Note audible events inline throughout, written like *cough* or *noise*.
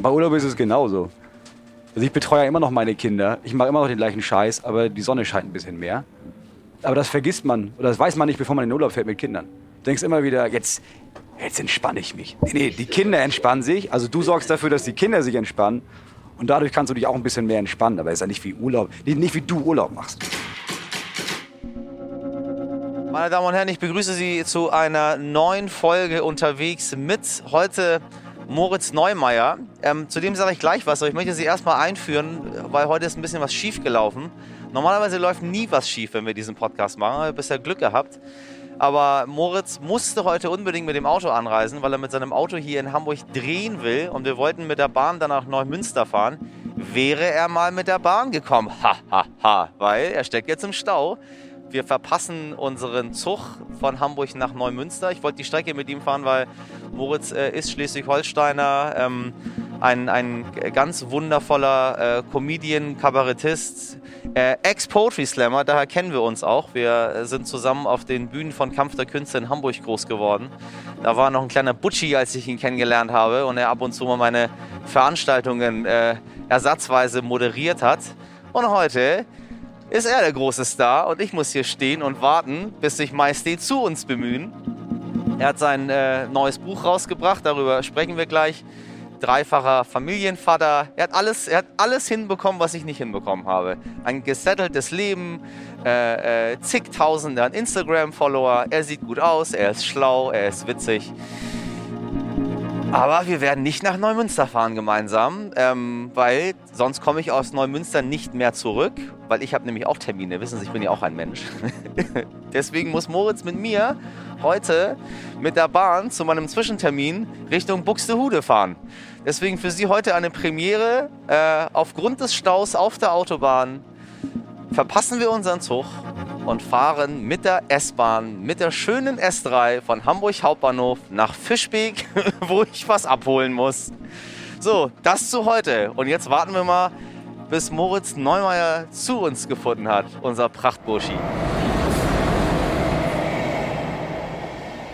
Und bei Urlaub ist es genauso. Also ich betreue ja immer noch meine Kinder. Ich mache immer noch den gleichen Scheiß, aber die Sonne scheint ein bisschen mehr. Aber das vergisst man oder das weiß man nicht, bevor man in den Urlaub fährt mit Kindern. Du denkst immer wieder, jetzt, jetzt entspanne ich mich. Nee, nee, die Kinder entspannen sich. Also du sorgst dafür, dass die Kinder sich entspannen. Und dadurch kannst du dich auch ein bisschen mehr entspannen. Aber es ist ja nicht wie Urlaub, nicht, nicht wie du Urlaub machst. Meine Damen und Herren, ich begrüße Sie zu einer neuen Folge unterwegs mit heute Moritz Neumeier. Ähm, zu dem sage ich gleich was, aber ich möchte Sie erstmal einführen, weil heute ist ein bisschen was schief gelaufen. Normalerweise läuft nie was schief, wenn wir diesen Podcast machen. Ich bisher Glück gehabt. Aber Moritz musste heute unbedingt mit dem Auto anreisen, weil er mit seinem Auto hier in Hamburg drehen will. Und wir wollten mit der Bahn dann nach Neumünster fahren. Wäre er mal mit der Bahn gekommen? *laughs* Ha, ha, ha. Weil er steckt jetzt im Stau. Wir verpassen unseren Zug von Hamburg nach Neumünster. Ich wollte die Strecke mit ihm fahren, weil Moritz äh, ist Schleswig-Holsteiner, ähm, ein, ein ganz wundervoller äh, Comedian, Kabarettist, äh, Ex-Poetry Slammer, daher kennen wir uns auch. Wir sind zusammen auf den Bühnen von Kampf der Künste in Hamburg groß geworden. Da war noch ein kleiner Butschi, als ich ihn kennengelernt habe und er ab und zu mal meine Veranstaltungen äh, ersatzweise moderiert hat. Und heute ist er der große Star und ich muss hier stehen und warten, bis sich Majestät zu uns bemühen. Er hat sein äh, neues Buch rausgebracht, darüber sprechen wir gleich. Dreifacher Familienvater. Er hat, alles, er hat alles hinbekommen, was ich nicht hinbekommen habe. Ein gesetteltes Leben, äh, äh, zigtausende an Instagram-Follower. Er sieht gut aus, er ist schlau, er ist witzig. Aber wir werden nicht nach Neumünster fahren gemeinsam, ähm, weil sonst komme ich aus Neumünster nicht mehr zurück, weil ich habe nämlich auch Termine. Wissen Sie, ich bin ja auch ein Mensch. *laughs* Deswegen muss Moritz mit mir heute mit der Bahn zu meinem Zwischentermin Richtung Buxtehude fahren. Deswegen für Sie heute eine Premiere. Äh, aufgrund des Staus auf der Autobahn verpassen wir unseren Zug und fahren mit der S-Bahn, mit der schönen S3 von Hamburg Hauptbahnhof nach Fischbeek, *laughs* wo ich was abholen muss. So, das zu heute. Und jetzt warten wir mal, bis Moritz Neumeier zu uns gefunden hat, unser Prachtburschi.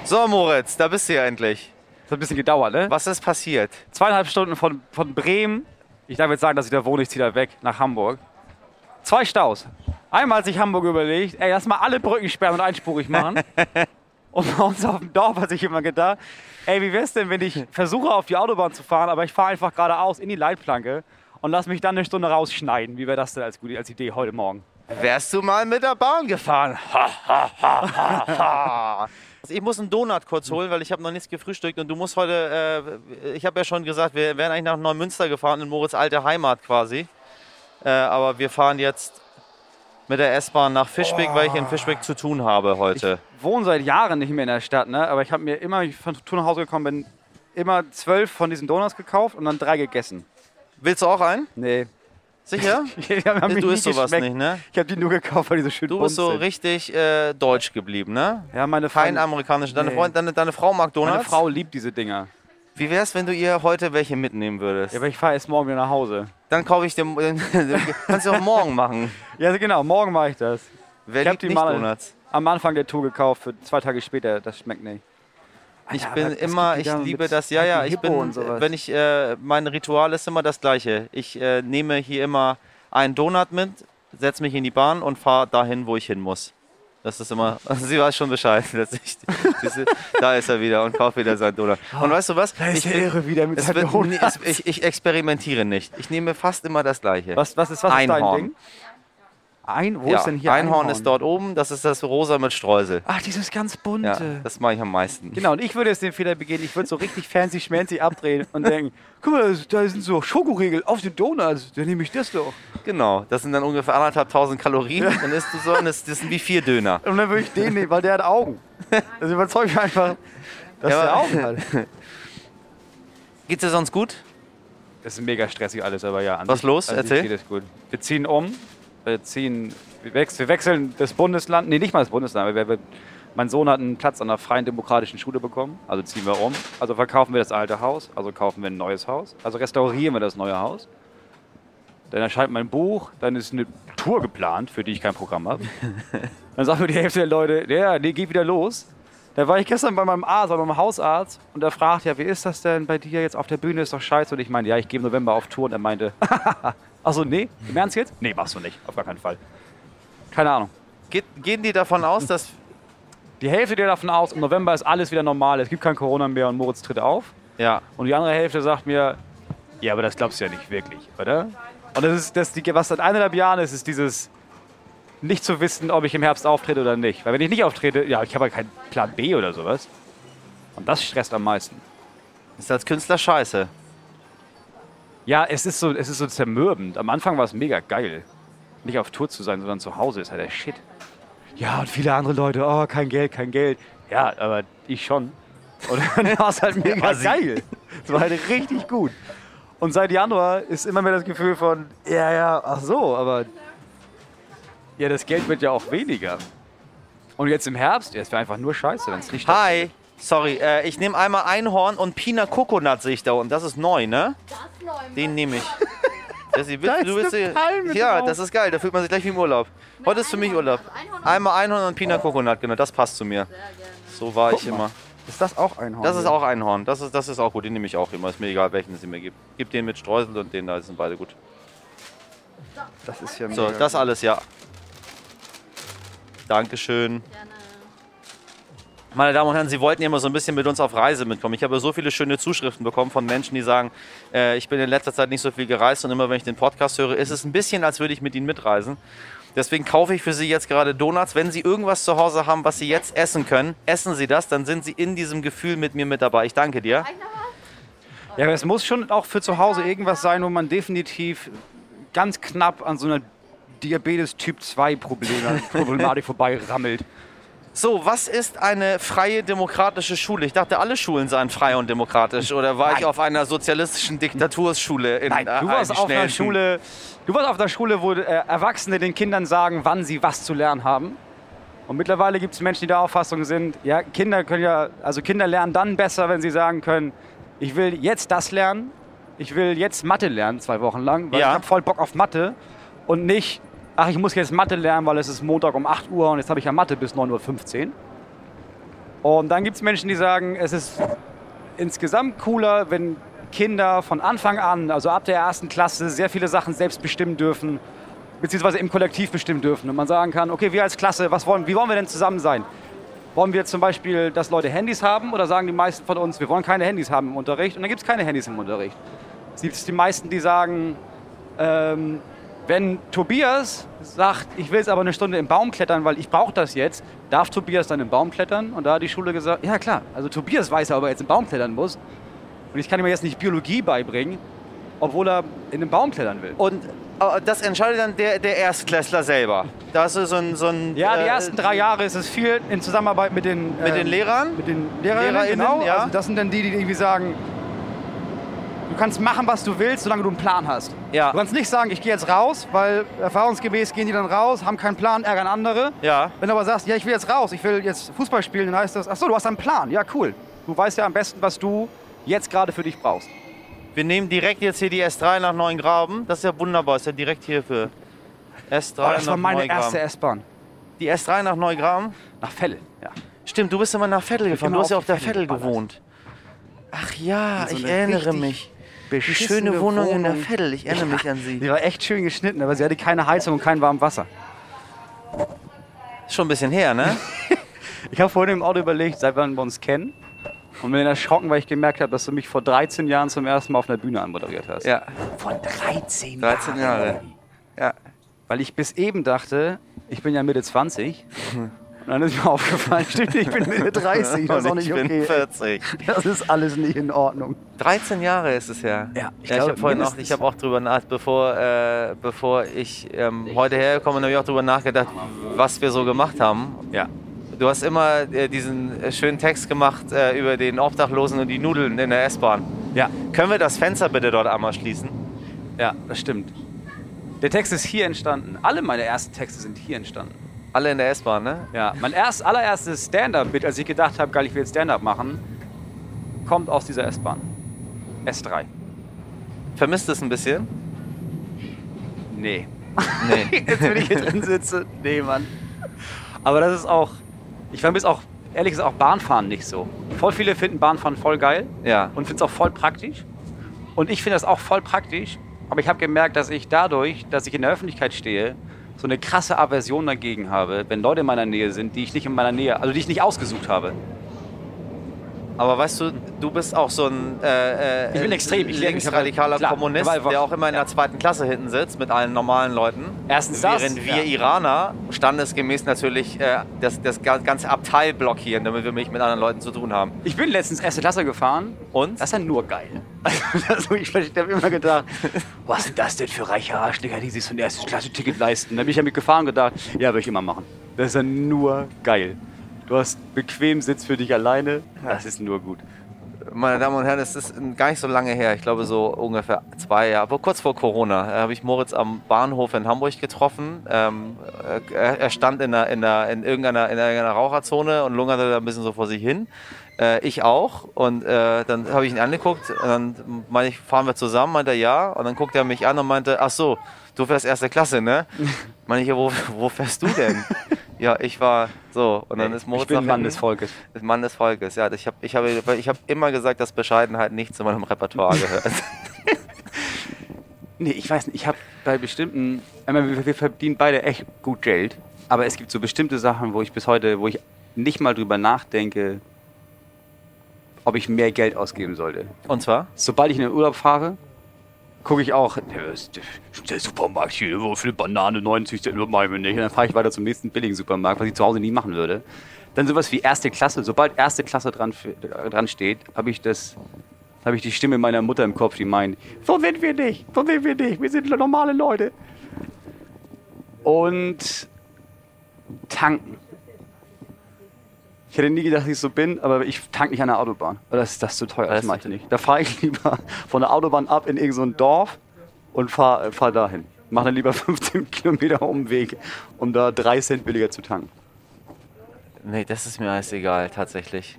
So, Moritz, da bist du ja endlich. Das hat ein bisschen gedauert, ne? Was ist passiert? Zweieinhalb Stunden von, von Bremen. Ich darf jetzt sagen, dass ich da wohne, ich ziehe da weg nach Hamburg. Zwei Staus. Einmal hat sich Hamburg überlegt, ey, lass mal alle Brücken sperren und einspurig machen. *laughs* und bei uns auf dem Dorf hat sich immer gedacht, ey, wie wär's denn, wenn ich versuche, auf die Autobahn zu fahren, aber ich fahre einfach geradeaus in die Leitplanke und lass mich dann eine Stunde rausschneiden. Wie wäre das denn als, gute, als Idee heute Morgen? Wärst du mal mit der Bahn gefahren? *laughs* ich muss einen Donut kurz holen, weil ich habe noch nichts gefrühstückt und du musst heute, äh, ich habe ja schon gesagt, wir wären eigentlich nach Neumünster gefahren, in Moritz alte Heimat quasi. Äh, aber wir fahren jetzt mit der S-Bahn nach Fischbeck, oh. weil ich in Fischbeck zu tun habe heute. Ich wohne seit Jahren nicht mehr in der Stadt, ne? aber ich habe mir immer, ich von Tour nach Hause gekommen bin, immer zwölf von diesen Donuts gekauft und dann drei gegessen. Willst du auch einen? Nee. Sicher? *laughs* du isst sowas nicht, ne? Ich habe die nur gekauft, weil die so schön Du bist so sind. richtig äh, deutsch geblieben, ne? Ja, meine Frau. Kein amerikanisch. Deine, nee. Freund, deine, deine Frau mag Donuts? Meine Frau liebt diese Dinger. Wie wär's, wenn du ihr heute welche mitnehmen würdest? Ja, aber ich fahre erst morgen wieder nach Hause. Dann kaufe ich dir. *laughs* kannst du auch morgen machen. *laughs* Ja, genau, morgen mache ich das. Wer ich habe die mal Donuts? am Anfang der Tour gekauft, für zwei Tage später. Das schmeckt nicht. Ich ja, bin immer, ich liebe das. Ja, ja, ich bin, wenn ich, äh, mein Ritual ist immer das gleiche. Ich äh, nehme hier immer einen Donut mit, setze mich in die Bahn und fahre dahin, wo ich hin muss. Das ist immer, also *laughs* sie weiß schon Bescheid. *laughs* Ich, diese, da ist er wieder und kauft wieder seinen Donut. Und weißt du was? Da ist ich, Ehre wieder mit wird, es, ich, ich, experimentiere nicht. Ich nehme fast immer das Gleiche. Was, was ist, was ist dein Ding? Ein, wo ja, ist denn hier Einhorn? Einhorn ist dort oben, das ist das rosa mit Streusel. Ach, dieses ganz bunte. Ja, das mache ich am meisten. Genau, und ich würde jetzt den Fehler begehen, ich würde so richtig fancy schmancy abdrehen und denken, guck mal, da sind so Schokoriegel auf den Donuts, dann nehme ich das doch. Genau, das sind dann ungefähr anderthalb tausend Kalorien, ja. dann isst du so, und das, das sind wie vier Döner. Und dann würde ich den nehmen, weil der hat Augen. Das überzeugt mich einfach, dass ja, der Augen hat. *laughs* Geht's dir sonst gut? Das ist mega stressig alles, aber ja. Was los? Erzähl. Geht es gut. Wir ziehen um, wir ziehen wir wechseln das Bundesland, nee, nicht mal das Bundesland, wir, wir, mein Sohn hat einen Platz an einer freien demokratischen Schule bekommen, also ziehen wir um. Also verkaufen wir das alte Haus, also kaufen wir ein neues Haus, also restaurieren wir das neue Haus. Dann erscheint mein Buch, dann ist eine Tour geplant, für die ich kein Programm habe. *laughs* Dann sagen wir die Hälfte der Leute, ja, nee, geht wieder los. Da war ich gestern bei meinem Arzt, bei meinem Hausarzt und er fragt, ja, wie ist das denn bei dir jetzt auf der Bühne? Ist doch scheiße. Und ich meinte, ja, ich gehe im November auf Tour. Und er meinte, *laughs* achso, nee, im Ernst jetzt? Nee, machst du nicht, auf gar keinen Fall. Keine Ahnung. Geht, gehen die davon aus, dass. Die Hälfte geht davon aus, im November ist alles wieder normal, es gibt kein Corona mehr und Moritz tritt auf. Ja. Und die andere Hälfte sagt mir, ja, aber das glaubst du ja nicht wirklich, oder? Und das ist, das, die, was seit eineinhalb Jahren ist, ist dieses nicht zu wissen, ob ich im Herbst auftrete oder nicht. Weil wenn ich nicht auftrete, ja, ich habe ja keinen Plan B oder sowas. Und das stresst am meisten. Ist als Künstler scheiße. Ja, es ist so, es ist so zermürbend. Am Anfang war es mega geil. Nicht auf Tour zu sein, sondern zu Hause ist halt der Shit. Ja, und viele andere Leute, oh, kein Geld, kein Geld. Ja, aber ich schon. Und *laughs* dann war es halt mega geil. Es war halt richtig gut. Und seit Januar ist immer mehr das Gefühl von, ja, ja, ach so, aber ja, das Geld wird ja auch weniger. Und jetzt im Herbst, ja, es wäre einfach nur scheiße, wenn es nicht Hi. Sorry, äh, ich nehme einmal Einhorn und Pina Coconut sehe ich da unten. Das ist neu, ne? Den nehme ich. *laughs* Das Da ist du willst eine die- Palme ja, drauf. das ist geil. Da fühlt man sich gleich wie im Urlaub. Heute ist für mich Urlaub. Einmal Einhorn und Pina Coconut, genau. Das passt zu mir. So war ich mal. immer. Ist das auch Einhorn? Das ist auch Einhorn. Das ist, das ist auch gut. Den nehme ich auch immer. Ist mir egal, welchen es mir gibt. Gib den mit Streusel und den da sind beide gut. Das ist ja So, das alles, ja. Dankeschön. Meine Damen und Herren, Sie wollten ja immer so ein bisschen mit uns auf Reise mitkommen. Ich habe so viele schöne Zuschriften bekommen von Menschen, die sagen, äh, ich bin in letzter Zeit nicht so viel gereist und immer wenn ich den Podcast höre, ist es ein bisschen, als würde ich mit Ihnen mitreisen. Deswegen kaufe ich für Sie jetzt gerade Donuts. Wenn Sie irgendwas zu Hause haben, was Sie jetzt essen können, essen Sie das, dann sind Sie in diesem Gefühl mit mir mit dabei. Ich danke dir. Ja, aber es muss schon auch für zu Hause irgendwas sein, wo man definitiv ganz knapp an so einer Diabetes Typ 2 Probleme- Problematik vorbei rammelt. So, was ist eine freie demokratische Schule? Ich dachte, alle Schulen seien frei und demokratisch. Oder war ich Nein. auf einer sozialistischen Diktaturschule in Nein, äh, du warst auf einer? Schule, du warst auf einer Schule, wo äh, Erwachsene den Kindern sagen, wann sie was zu lernen haben. Und mittlerweile gibt es Menschen, die der Auffassung sind, ja, Kinder können ja, also Kinder lernen dann besser, wenn sie sagen können, ich will jetzt das lernen, ich will jetzt Mathe lernen, zwei Wochen lang, weil Ja. ich habe voll Bock auf Mathe und nicht, ach, ich muss jetzt Mathe lernen, weil es ist Montag um 8 Uhr und jetzt habe ich ja Mathe bis 9.15 Uhr. Und dann gibt es Menschen, die sagen, es ist insgesamt cooler, wenn Kinder von Anfang an, also ab der ersten Klasse, sehr viele Sachen selbst bestimmen dürfen, beziehungsweise im Kollektiv bestimmen dürfen. Und man sagen kann, okay, wir als Klasse, was wollen, wie wollen wir denn zusammen sein? Wollen wir zum Beispiel, dass Leute Handys haben oder sagen die meisten von uns, wir wollen keine Handys haben im Unterricht und dann gibt es keine Handys im Unterricht. Es gibt die meisten, die sagen, ähm, wenn Tobias sagt, ich will jetzt aber eine Stunde im Baum klettern, weil ich brauche das jetzt, darf Tobias dann im Baum klettern? Und da hat die Schule gesagt, ja klar, also Tobias weiß ja, ob er jetzt im Baum klettern muss. Und ich kann ihm jetzt nicht Biologie beibringen, obwohl er in den Baum klettern will. Und äh, das entscheidet dann der, der Erstklässler selber. Das ist so ein... So ein Ja, die äh, ersten drei Jahre ist es viel in Zusammenarbeit mit den, Mit den ähm, Lehrern? Mit den Lehrerinnen, LehrerInnen, genau. ja. Also das sind dann die, die irgendwie sagen, du kannst machen, was du willst, solange du einen Plan hast. Ja. Du kannst nicht sagen, ich gehe jetzt raus, weil erfahrungsgemäß gehen die dann raus, haben keinen Plan, ärgern andere. Ja. Wenn du aber sagst, ja, ich will jetzt raus, ich will jetzt Fußball spielen, dann heißt das, ach so, du hast einen Plan. Ja, cool. Du weißt ja am besten, was du jetzt gerade für dich brauchst. Wir nehmen direkt jetzt hier die S3 nach Neuengraben. Das ist ja wunderbar. Ist ja direkt hier für S3 Oh, das nach war meine Neugraben. erste S-Bahn. Die S3 nach Neugraben? Nach Felle, ja. Stimmt, du bist immer nach Vettel gefahren. Du hast ja auf der Vettel Vettel gewohnt. Ach ja, so ich erinnere mich. Die beschissene schöne Wohnung, in der Wohnung. Vettel. Ich erinnere mich an sie. Die war echt schön geschnitten, aber sie hatte keine Heizung und kein warmes Wasser. Ist schon ein bisschen her, ne? *laughs* Ich habe vorhin im Auto überlegt, seit wann wir uns kennen. Und bin erschrocken, weil ich gemerkt habe, dass du mich vor 13 Jahren zum ersten Mal auf einer Bühne anmoderiert hast. ja, Vor 13 13 Jahre. Ja. Weil ich bis eben dachte, ich bin ja Mitte 20. Und dann ist mir *laughs* aufgefallen, stimmt, ich bin Mitte 30. Das ist auch nicht ich bin okay. 40. Das ist alles nicht in Ordnung. 13 Jahre ist es her. Ja, ich ja, ich glaube, habe vorhin auch, ich habe auch drüber nachgedacht, bevor, äh, bevor ich ähm, heute hergekommen bin, habe ich auch drüber nachgedacht, was wir so gemacht haben. Ja. Du hast immer äh, diesen äh, schönen Text gemacht äh, über den Obdachlosen und die Nudeln in der S-Bahn. Ja, Können wir das Fenster bitte dort einmal schließen? ja, das stimmt. Der Text ist hier entstanden. Alle meine ersten Texte sind hier entstanden. Alle in der S-Bahn, ne? Ja, mein erst, allererstes Stand-Up-Bit, als ich gedacht habe, geil, ich will jetzt Stand-Up machen, kommt aus dieser S-Bahn. S3. Vermisst es ein bisschen? Nee. Nee. *laughs* Jetzt, wenn ich hier drin sitze, nee, Mann. Aber das ist auch, ich vermisse auch ehrlich gesagt auch Bahnfahren nicht so. Voll viele finden Bahnfahren voll geil Ja. und finden es auch voll praktisch. Und ich finde das auch voll praktisch. Aber ich habe gemerkt, dass ich dadurch, dass ich in der Öffentlichkeit stehe, so eine krasse Aversion dagegen habe, wenn Leute in meiner Nähe sind, die ich nicht in meiner Nähe, also die ich nicht ausgesucht habe. Aber weißt du, du bist auch so ein äh, äh, Ich bin extrem, ich- linksradikaler klar, Kommunist, einfach- der auch immer in der zweiten Klasse hinten sitzt mit allen normalen Leuten. Erstens das, Während wir ja. Iraner standesgemäß natürlich äh, das, das ga- ganze Abteil blockieren, damit wir nicht mit anderen Leuten zu tun haben. Ich bin letztens erste Klasse gefahren. Und? Das ist ja nur geil. *laughs* Also ich ich habe immer gedacht, *laughs* was sind das denn für reiche Arschlöcher, die sich so ein erstes Klasse-Ticket leisten? Da bin ich ja mit gefahren und gedacht, ja, würde ich immer machen. Das ist ja nur geil. Du hast bequem Sitz für dich alleine. Das ist nur gut. Meine Damen und Herren, es ist gar nicht so lange her, ich glaube so ungefähr zwei Jahre, aber kurz vor Corona, äh, habe ich Moritz am Bahnhof in Hamburg getroffen. Ähm, äh, er, er stand in, einer, in, einer, in, irgendeiner, in irgendeiner Raucherzone und lungerte da ein bisschen so vor sich hin. Äh, ich auch. Und äh, dann habe ich ihn angeguckt und dann meine ich, fahren wir zusammen? Meinte er ja. Und dann guckte er mich an und meinte, ach so, du fährst erste Klasse, ne? *laughs* meine ich, wo, wo fährst du denn? Ja, ich war so. Und dann ist Moritz ich bin Mann hinten. des Volkes. Mann des Volkes, ja. Ich habe ich hab, ich hab immer gesagt, dass Bescheidenheit nicht zu meinem Repertoire gehört. *laughs* *laughs* Nee, ich weiß nicht. Ich habe bei bestimmten, meine, wir, wir verdienen beide echt gut Geld, aber es gibt so bestimmte Sachen, wo ich bis heute, wo ich nicht mal drüber nachdenke, ob ich mehr Geld ausgeben sollte. Und zwar? Sobald ich in den Urlaub fahre, gucke ich auch, der, ist- der Supermarkt hier, wo Banane 90 Cent, machen wir nicht. Und dann fahre ich weiter zum nächsten billigen Supermarkt, was ich zu Hause nie machen würde. Dann sowas wie erste Klasse. Sobald erste Klasse dran, dran steht, habe ich das, habe ich die Stimme meiner Mutter im Kopf, die meint, so sind wir nicht, so sind wir nicht, wir sind normale Leute. Und tanken. Ich hätte nie gedacht, dass ich so bin, aber ich tank nicht an der Autobahn. Das, das ist zu teuer, das Das mache ich nicht. Da fahre ich *laughs* lieber von der Autobahn ab in irgendein so Dorf und fahre fahr dahin. Mache dann lieber *laughs* 15 Kilometer Umweg, um da 3 Cent billiger zu tanken. Nee, das ist mir alles egal, tatsächlich.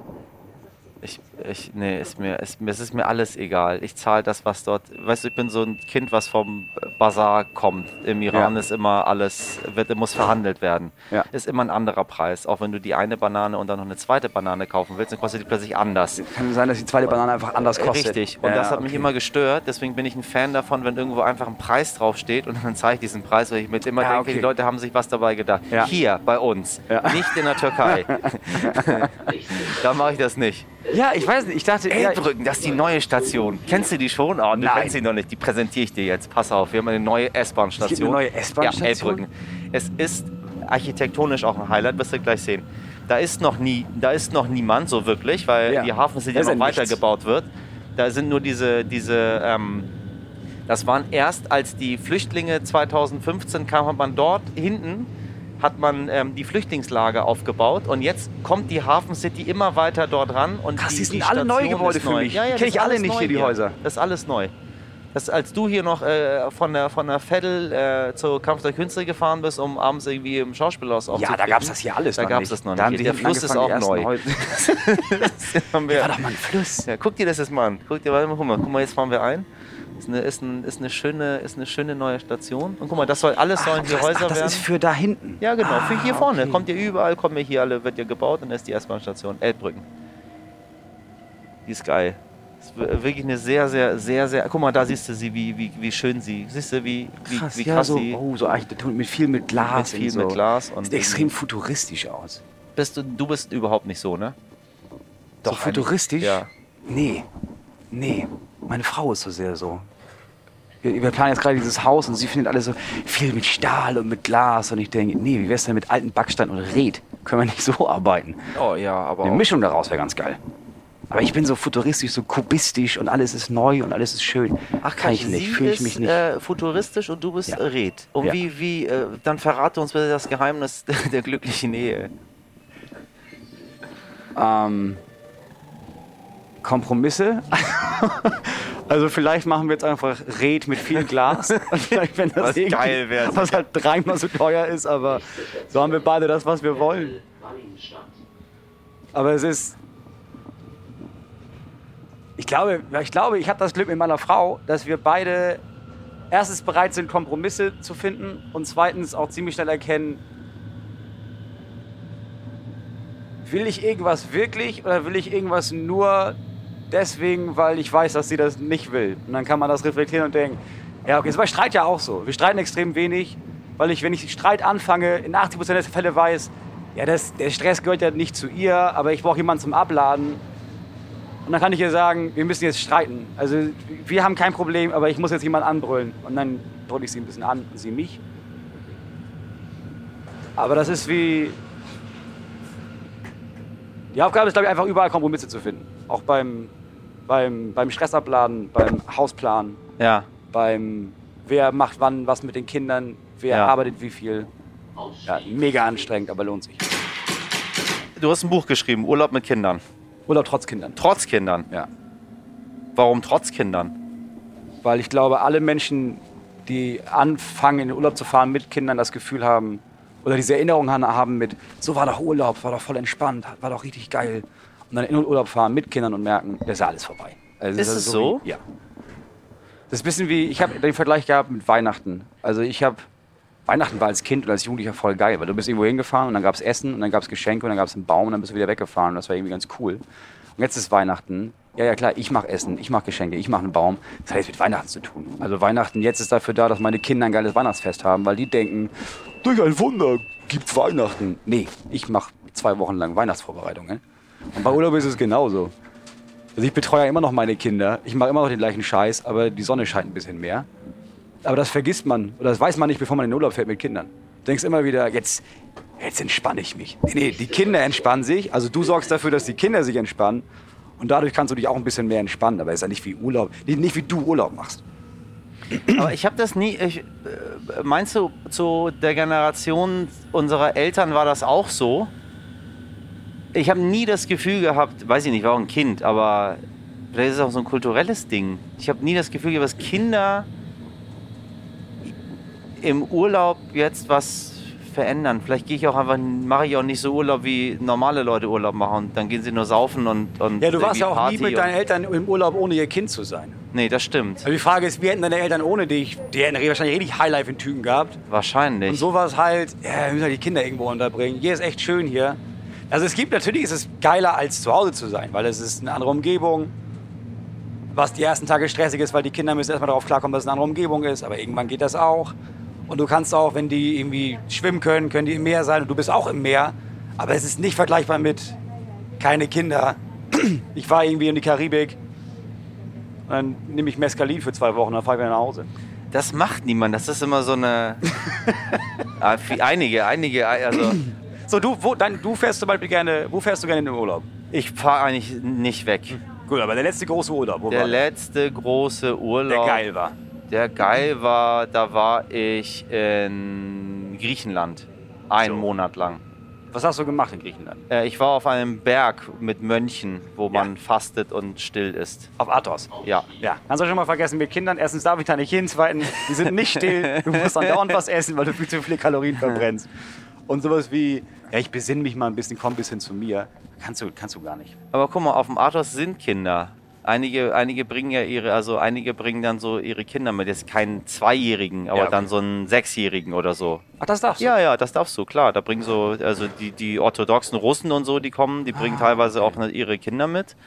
Ich, ich, nee, ist mir, ist, es ist mir alles egal. Ich zahle das, was dort. Weißt du, ich bin so ein Kind, was vom Bazar kommt. Im Iran Ja. ist immer alles, wird, muss verhandelt werden. Ja. Ist immer ein anderer Preis. Auch wenn du die eine Banane und dann noch eine zweite Banane kaufen willst, dann kostet die plötzlich anders. Kann sein, dass die zweite Banane einfach anders kostet. Richtig. Und Ja, das hat mich okay. immer gestört. Deswegen bin ich ein Fan davon, wenn irgendwo einfach ein Preis draufsteht und dann zeige ich diesen Preis, weil ich mir immer denke, okay. die Leute haben sich was dabei gedacht. Hier bei uns, nicht in der Türkei. *laughs* *laughs* da mache ich das nicht. Ja, ich weiß nicht. Ich dachte, ja, Elbbrücken, das ist die neue Station. Kennst du die schon? Oh, du Nein. kennst sie noch nicht. Die präsentiere ich dir jetzt. Pass auf, wir haben eine neue S-Bahn-Station. Eine neue S-Bahn-Station? Ja, Elbbrücken. Es ist architektonisch auch ein Highlight, wirst du gleich sehen. Da ist noch, nie, da ist noch niemand so wirklich, weil Ja. die ist noch ja nichts. weitergebaut wird. Da sind nur diese, diese ähm, das waren erst, als die Flüchtlinge 2015 kamen, hat man dort hinten hat man ähm, die Flüchtlingslager aufgebaut und jetzt kommt die Hafen City immer weiter dort ran und Krass, die, die sind die alle neue Gebäude für neu. mich. Ja, ja, Die das kenn ich alle nicht hier, die Häuser. Das ist alles neu. Das, als du hier noch äh, von der von der Veddel äh, zur Kampf der Künste gefahren bist, um abends irgendwie im Schauspielhaus ja, aufzutreten. da gab es das hier alles Da gab's nicht. das noch Da nicht. Der Fluss ist auch neu. Häuser. *laughs* haben wir, War doch mal ein Fluss. ja, guck dir das jetzt mal an. Guck dir warte mal, guck mal, guck mal, jetzt fahren wir ein. Ist eine, ist, ein, ist, eine schöne, ist eine schöne neue Station. Und guck mal, das soll alles sollen hier krass, Häuser ach, das werden. ist für da hinten. Ja, genau, für hier Ah, vorne. okay. Kommt ihr überall, kommen wir hier alle, wird ja gebaut und das ist die S-Bahn-Station. Elbbrücken. Die ist geil. Ist wir- wirklich eine sehr, sehr, sehr, sehr. Guck mal, da siehst du sie, wie, wie, wie schön sie. Siehst du, wie, wie Krass, wie ja, krass so, sie oh, so Architektur mit viel mit Glas. mit viel und so. mit Glas und Sieht extrem futuristisch aus. Bist du, du bist überhaupt nicht so, ne? so eigentlich. futuristisch? Ja. Nee. Nee. Meine Frau ist so sehr so. Wir, wir planen jetzt gerade dieses Haus und sie findet alles so viel mit Stahl und mit Glas. Und ich denke, nee, wie wär's denn mit alten Backstein und Red? Können wir nicht so arbeiten? Oh ja, aber. Eine Mischung daraus wäre ganz geil. Aber ich bin so futuristisch, so kubistisch und alles ist neu und alles ist schön. kann ich nicht, fühle ich mich nicht. Äh, futuristisch und du bist Ja. Red. Und Ja. wie, wie, äh, dann verrate uns bitte das Geheimnis *laughs* der glücklichen Ehe. Ähm, Kompromisse. *laughs* also vielleicht machen wir jetzt einfach Red mit viel Glas. *laughs* Vielleicht, wenn das Was geil wär. Was halt dreimal so teuer ist, aber so haben wir beide das, was wir wollen. Aber es ist. Ich glaube, ich glaube, ich habe das Glück mit meiner Frau, dass wir beide erstens bereit sind, Kompromisse zu finden und zweitens auch ziemlich schnell erkennen, will ich irgendwas wirklich oder will ich irgendwas nur deswegen, weil ich weiß, dass sie das nicht will? Und dann kann man das reflektieren und denken, ja, okay, ist bei Streit ja auch so. Wir streiten extrem wenig, weil ich, wenn ich Streit anfange, in 80% der Fälle weiß, ja, das, der Stress gehört ja nicht zu ihr, aber ich brauche jemanden zum Abladen. Und dann kann ich ihr sagen, wir müssen jetzt streiten. Also wir haben kein Problem, aber ich muss jetzt jemanden anbrüllen. Und dann brülle ich sie ein bisschen an sie mich. Aber das ist wie... Die Aufgabe ist, glaube ich, einfach überall Kompromisse zu finden. Auch beim, beim, beim Stressabladen, beim Hausplan, Ja. beim wer macht wann was mit den Kindern, wer Ja. arbeitet wie viel. Ja, mega anstrengend, aber lohnt sich. Du hast ein Buch geschrieben, Urlaub mit Kindern. Urlaub trotz Kindern. Trotz Kindern. Ja. Warum trotz Kindern? Weil ich glaube, alle Menschen, die anfangen, in den Urlaub zu fahren mit Kindern, das Gefühl haben, oder diese Erinnerung haben mit, so war doch Urlaub, war doch voll entspannt, war doch richtig geil. Und dann in den Urlaub fahren mit Kindern und merken, das ist alles vorbei. Also Ist es so? Wie, ja. Das ist ein bisschen wie, ich habe den Vergleich gehabt mit Weihnachten. Also ich habe, Weihnachten war als Kind und als Jugendlicher voll geil, weil du bist irgendwo hingefahren und dann gab es Essen und dann gab es Geschenke und dann gab es einen Baum und dann bist du wieder weggefahren und das war irgendwie ganz cool. Und jetzt ist Weihnachten. Ja, ja klar, ich mache Essen, ich mache Geschenke, ich mache einen Baum. Das hat jetzt mit Weihnachten zu tun. Also Weihnachten jetzt ist dafür da, dass meine Kinder ein geiles Weihnachtsfest haben, weil die denken, durch ein Wunder gibt's Weihnachten. Nee, ich mache zwei Wochen lang Weihnachtsvorbereitungen. Und bei Urlaub ist es genauso. Also ich betreue immer noch meine Kinder, ich mache immer noch den gleichen Scheiß, aber die Sonne scheint ein bisschen mehr. Aber das vergisst man oder das weiß man nicht, bevor man in den Urlaub fährt mit Kindern. Du denkst immer wieder, jetzt, jetzt entspanne ich mich. Nee, nee, die Kinder entspannen sich. Also du sorgst dafür, dass die Kinder sich entspannen. Und dadurch kannst du dich auch ein bisschen mehr entspannen. Aber es ist ja nicht wie Urlaub, nicht, nicht wie du Urlaub machst. Aber ich habe das nie. Ich, äh, meinst du, zu der Generation unserer Eltern war das auch so? Ich habe nie das Gefühl gehabt, weiß ich nicht, war auch ein Kind, aber vielleicht ist es auch so ein kulturelles Ding. Ich habe nie das Gefühl gehabt, dass Kinder im Urlaub jetzt was verändern. Vielleicht gehe ich auch einfach, mache ich auch nicht so Urlaub, wie normale Leute Urlaub machen. Und dann gehen sie nur saufen und. und Ja, du warst ja auch Party nie mit deinen Eltern im Urlaub, ohne ihr Kind zu sein. Nee, das stimmt. Also die Frage ist, wie hätten deine Eltern ohne dich, die hätten wahrscheinlich richtig Highlife in Tüten gehabt. Wahrscheinlich. Und so war es halt, ja, wir müssen halt die Kinder irgendwo unterbringen. Hier ist echt schön hier. Also es gibt, natürlich ist es geiler als zu Hause zu sein, weil es ist eine andere Umgebung. Was die ersten Tage stressig ist, weil die Kinder müssen erstmal darauf klarkommen, dass es eine andere Umgebung ist. Aber irgendwann geht das auch. Und du kannst auch, wenn die irgendwie schwimmen können, können die im Meer sein und du bist auch im Meer. Aber es ist nicht vergleichbar mit keine Kinder. *clears throat* Ich war irgendwie in die Karibik. Und dann nehme ich Mescalin für zwei Wochen, dann fahre ich wieder nach Hause. Das macht niemand. Das ist immer so eine. *laughs* Ah, einige, einige, also So, du, wo, dann, du fährst zum Beispiel gerne, wo fährst du gerne in den Urlaub? ich fahre eigentlich nicht weg. Gut, aber der letzte große Urlaub, wo Der war letzte große? Urlaub, der geil war. der geil war, da war ich in Griechenland. Einen So. Monat lang. Was hast du gemacht in Griechenland? Äh, Ich war auf einem Berg mit Mönchen, wo man fastet und still ist. Auf Athos. Ja. Ja, kannst du schon mal vergessen, mit Kindern, erstens darf ich da nicht hin, zweitens, die sind nicht still, du musst dann dauernd was essen, weil du viel zu viele Kalorien verbrennst. Und sowas wie, ja, ich besinne mich mal ein bisschen, komm ein bisschen zu mir, kannst du, kannst du gar nicht. Aber guck mal, auf dem Athos sind Kinder. Einige, einige bringen ja ihre, also einige bringen dann so ihre Kinder mit. Jetzt keinen Zweijährigen, aber Ja, okay. dann so einen Sechsjährigen oder so. Ach, das darfst du? Ja, ja, das darfst du, klar. Da bringen so, also die, die orthodoxen Russen und so, die kommen, die bringen teilweise auch ne- ihre Kinder mit.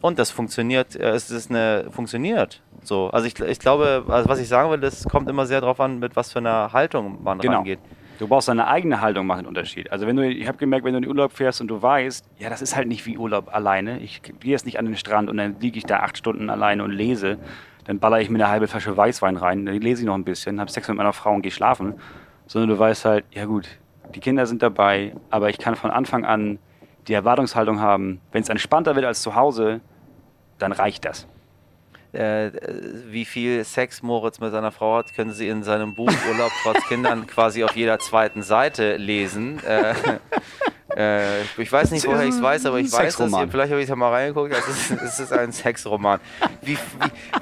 Und das funktioniert, äh, es ist eine, funktioniert. So, also ich, ich glaube, also was ich sagen will, das kommt immer sehr darauf an, mit was für einer Haltung man Genau. rangeht. Du brauchst deine eigene Haltung, macht einen Unterschied. Also wenn du, ich habe gemerkt, wenn du in den Urlaub fährst und du weißt, ja, das ist halt nicht wie Urlaub alleine. Ich gehe jetzt nicht an den Strand und dann liege ich da acht Stunden alleine und lese. Dann baller ich mir eine halbe Flasche Weißwein rein, dann lese ich noch ein bisschen, habe Sex mit meiner Frau und gehe schlafen. Sondern du weißt halt, ja gut, die Kinder sind dabei, aber ich kann von Anfang an die Erwartungshaltung haben, wenn es entspannter wird als zu Hause, dann reicht das. Äh, wie viel Sex Moritz mit seiner Frau hat, können Sie in seinem Buch Urlaub trotz *laughs* Kindern quasi auf jeder zweiten Seite lesen. Äh, *laughs* äh, ich weiß nicht, woher ich es weiß, aber ich weiß es. Vielleicht habe ich da mal reingeguckt. Es, ist, es ist ein Sexroman. Wie, wie,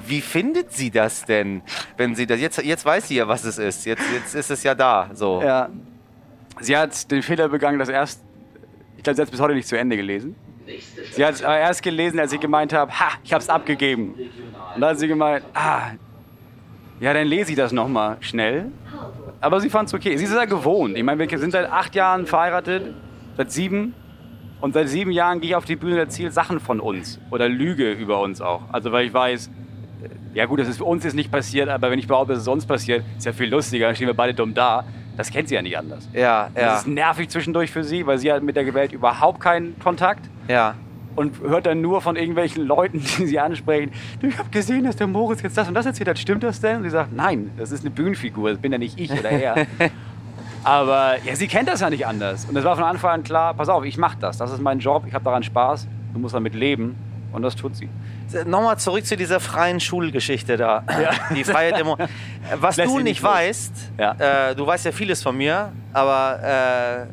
wie findet sie das denn, wenn sie das jetzt jetzt weiß sie ja, was es ist. Jetzt, jetzt ist es ja da. So. Ja. Sie hat den Fehler begangen, das erst, ich glaube, sie hat es bis heute nicht zu Ende gelesen. Sie hat es aber erst gelesen, als ich gemeint habe, ha, ich habe es abgegeben. Und dann hat sie gemeint, ah, ja, dann lese ich das nochmal schnell. Aber sie fand es okay. Sie ist ja gewohnt. Ich meine, wir sind seit acht Jahren verheiratet, seit sieben. Und seit sieben Jahren gehe ich auf die Bühne und erzähle Sachen von uns oder lüge über uns auch. Also weil ich weiß, äh, ja gut, das ist für uns jetzt nicht passiert, aber wenn ich behaupte, dass es sonst passiert, ist ja viel lustiger, dann stehen wir beide dumm da. Das kennt sie ja nicht anders. Ja, ja. Das ist nervig zwischendurch für sie, weil sie hat mit der Welt überhaupt keinen Kontakt Ja. und hört dann nur von irgendwelchen Leuten, *laughs* die sie ansprechen, ich habe gesehen, dass der Moritz jetzt das und das erzählt hat, stimmt das denn? Und sie sagt, nein, das ist eine Bühnenfigur, das bin ja nicht ich oder er. *laughs* Aber ja, sie kennt das ja nicht anders. Und es war von Anfang an klar, pass auf, ich mache das, das ist mein Job, ich habe daran Spaß, du musst damit leben und das tut sie. Nochmal zurück zu dieser freien Schulgeschichte da. *laughs* Die freie Demo. Was Lässt du nicht nicht weißt, Ja. äh, du weißt ja vieles von mir, aber äh,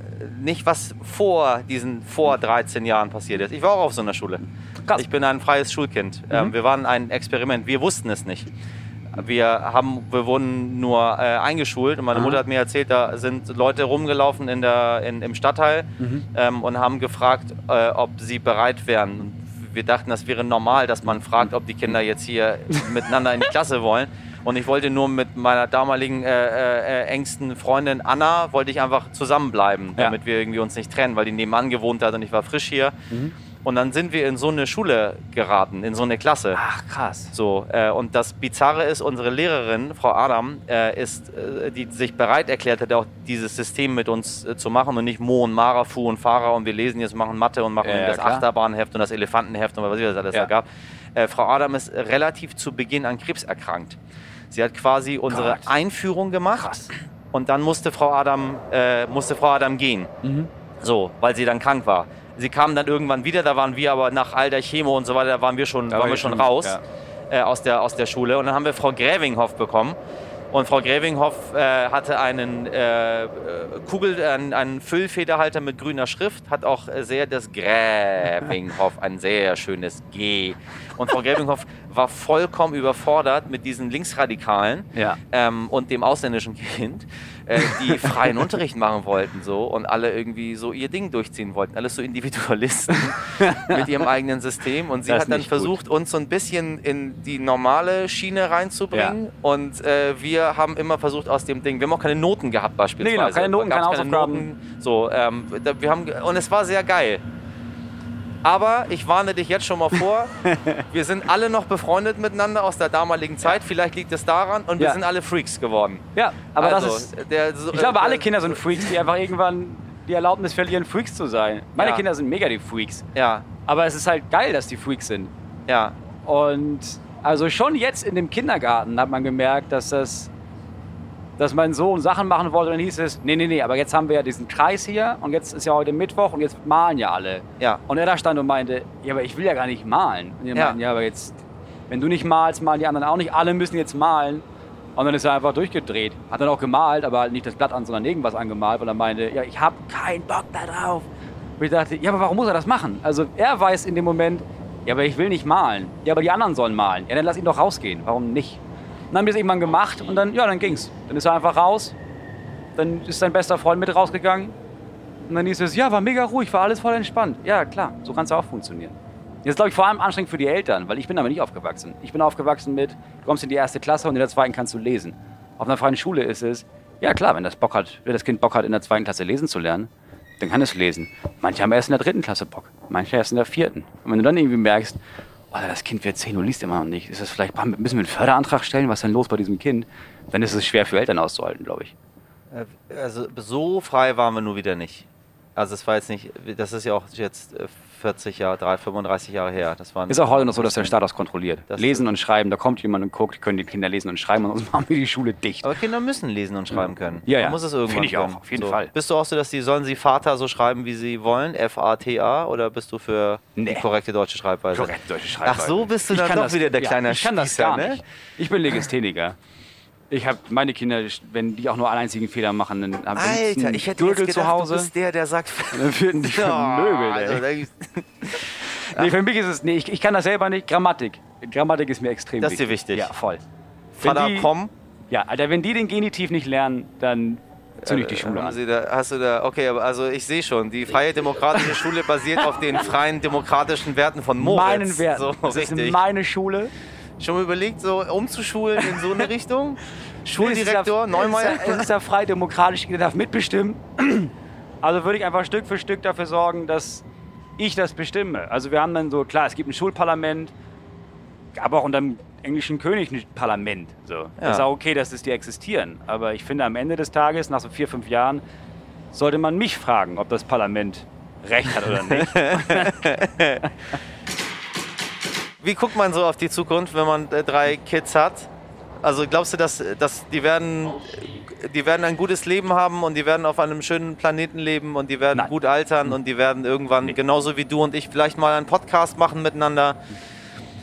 nicht, was vor diesen vor 13 Jahren passiert ist. Ich war auch auf so einer Schule. Krass. Ich bin ein freies Schulkind. Ähm, wir waren ein Experiment. Wir wussten es nicht. Wir, haben, wir wurden nur äh, eingeschult und meine Aha. Mutter hat mir erzählt, da sind Leute rumgelaufen in der, in, im Stadtteil ähm, und haben gefragt, äh, ob sie bereit wären. Wir dachten, das wäre normal, dass man fragt, ob die Kinder jetzt hier miteinander in die Klasse wollen. Und ich wollte nur mit meiner damaligen äh, äh, engsten Freundin Anna, wollte ich einfach zusammenbleiben, Ja. damit wir irgendwie uns nicht trennen, weil die nebenan gewohnt hat und ich war frisch hier. Und dann sind wir in so eine Schule geraten, in so eine Klasse. Ach, krass. So, äh, und das Bizarre ist, unsere Lehrerin, Frau Adam, äh, ist, äh, die sich bereit erklärt hat, auch dieses System mit uns äh, zu machen und nicht Mo und Mara, Fu und Fahrer und wir lesen jetzt, machen Mathe und machen Ja, das klar. Achterbahnheft und das Elefantenheft und was weiß ich, was alles Ja. da gab. Äh, Frau Adam ist relativ zu Beginn an Krebs erkrankt. Sie hat quasi unsere Gott. Einführung gemacht Krass. und dann musste Frau Adam, äh, musste Frau Adam gehen. Mhm. So, weil sie dann krank war. Sie kam dann irgendwann wieder, da waren wir aber nach all der Chemo und so weiter, da waren wir schon, waren war wir schon raus ja. äh, aus, der, aus der Schule. Und dann haben wir Frau Grävinghoff bekommen. Und Frau Grävinghoff äh, hatte einen, äh, Kugel, einen, einen Füllfederhalter mit grüner Schrift, hat auch sehr das Grävinghoff, ein sehr schönes G. Und Frau Grävinghoff war vollkommen überfordert mit diesen Linksradikalen Ja. ähm, und dem ausländischen Kind, äh, die freien Unterricht machen wollten so und alle irgendwie so ihr Ding durchziehen wollten. Alles so Individualisten *laughs* mit ihrem eigenen System. Und sie Das hat dann nicht gut. versucht, uns so ein bisschen in die normale Schiene reinzubringen. Und äh, wir haben immer versucht aus dem Ding, wir haben auch keine Noten gehabt beispielsweise. Nee, genau, keine Noten, keine Hausaufgaben. So, ähm, wir haben, und es war sehr geil. Aber ich warne dich jetzt schon mal vor, *laughs* wir sind alle noch befreundet miteinander aus der damaligen Zeit. Vielleicht liegt es daran und wir Ja. sind alle Freaks geworden. Ja, aber also, das ist. der, so, Ich glaube, äh, alle Kinder sind Freaks, die einfach irgendwann die Erlaubnis verlieren, Freaks zu sein. Meine Ja. Kinder sind mega die Freaks. Ja, Aber es ist halt geil, dass die Freaks sind. ja, Und also schon jetzt in dem Kindergarten hat man gemerkt, dass das, dass mein Sohn Sachen machen wollte. Und dann hieß es, nee, nee, nee, aber jetzt haben wir ja diesen Kreis hier und jetzt ist ja heute Mittwoch und jetzt malen ja alle. ja. Und er da stand und meinte, ja, aber ich will ja gar nicht malen. Und die Ja. meinten, ja, aber jetzt, wenn du nicht malst, malen die anderen auch nicht. Alle müssen jetzt malen. Und dann ist er einfach durchgedreht. Hat dann auch gemalt, aber halt nicht das Blatt an, sondern irgendwas angemalt, weil er meinte, ja, ich habe keinen Bock da drauf. Und ich dachte, ja, aber warum muss er das machen? Also er weiß in dem Moment, ja, aber ich will nicht malen. Ja, aber die anderen sollen malen. Ja, dann lass ihn doch rausgehen. Warum nicht? Dann haben wir es irgendwann gemacht und dann, ja, dann ging's. Dann ist er einfach raus. Dann ist sein bester Freund mit rausgegangen. Und dann hieß es, ja, war mega ruhig, war alles voll entspannt. Ja, klar, so kann es auch funktionieren. Jetzt glaube ich vor allem anstrengend für die Eltern, weil ich bin damit nicht aufgewachsen. Ich bin aufgewachsen mit, du kommst in die erste Klasse und in der zweiten kannst du lesen. Auf einer freien Schule ist es, ja klar, wenn das, Bock hat, wenn das Kind Bock hat, in der zweiten Klasse lesen zu lernen, dann kann es lesen. Manche haben erst in der dritten Klasse Bock, manche erst in der vierten. Und wenn du dann irgendwie merkst, oh, das Kind wird zehn und liest immer noch nicht, ist das vielleicht, müssen wir einen Förderantrag stellen, was ist denn los bei diesem Kind? Dann ist es schwer für Eltern auszuhalten, glaube ich. Äh, Also so frei waren wir nur wieder nicht. Also es war jetzt nicht, das ist ja auch jetzt äh, 40 Jahre, 3, 35 Jahre her. Das waren Ist auch heute noch so, dass der Staat das kontrolliert. Das lesen und schreiben, da kommt jemand und guckt, können die Kinder lesen und schreiben und sonst *laughs* machen wir die Schule dicht. Aber Kinder müssen lesen und schreiben können. Ja, ja. Man muss es irgendwann Finde ich auch, auf jeden so. Fall. Bist du auch so, dass die sollen sie Vater so schreiben, wie sie wollen, F-A-T-A, oder bist du für Nee. die korrekte deutsche Schreibweise? Korrekt, deutsche Schreibweise. Ach so, bist du Ich dann doch das- wieder der ja, kleine Ich kann das Spießer, gar ne? nicht. Ich bin Legastheniker. Ich habe meine Kinder, wenn die auch nur einen einzigen Fehler machen, dann haben wir Alter, ich hätte jetzt Gürtel gedacht, zu Hause. du bist der, der sagt... *laughs* dann würden die *laughs* vermöbelt, also, ey. *laughs* Nee, für mich ist es, nee, ich, ich kann das selber nicht. Grammatik. Grammatik ist mir extrem Das ist wichtig. dir wichtig. Ja, voll. Wenn Vater, die- komm. Ja, Alter, wenn die den Genitiv nicht lernen, dann zünde ich die Schule Haben an. Sie da, hast du da, okay, aber also ich sehe schon, die freie demokratische Schule basiert auf den freien demokratischen Werten von Moritz. Meinen Wert. So, das ist richtig. meine Schule. Schon mal überlegt, so umzuschulen in so eine *laughs* Richtung? Schuldirektor, Nee, ja- Neumeier? Es ist ja, ja frei demokratisch, jeder darf mitbestimmen. Also würde ich einfach Stück für Stück dafür sorgen, dass ich das bestimme. Also wir haben dann so, klar, es gibt ein Schulparlament, aber auch unter dem englischen König ein Parlament. So. Das ist auch okay, dass es die existieren. Aber ich finde, am Ende des Tages, nach so vier, fünf Jahren, sollte man mich fragen, ob das Parlament recht hat oder nicht. *laughs* Wie guckt man so auf die Zukunft, wenn man äh, drei Kids hat? Also glaubst du, dass, dass die, werden, die werden ein gutes Leben haben und die werden auf einem schönen Planeten leben und die werden Nein. gut altern und die werden irgendwann, Nee. genauso wie du und ich, vielleicht mal einen Podcast machen miteinander?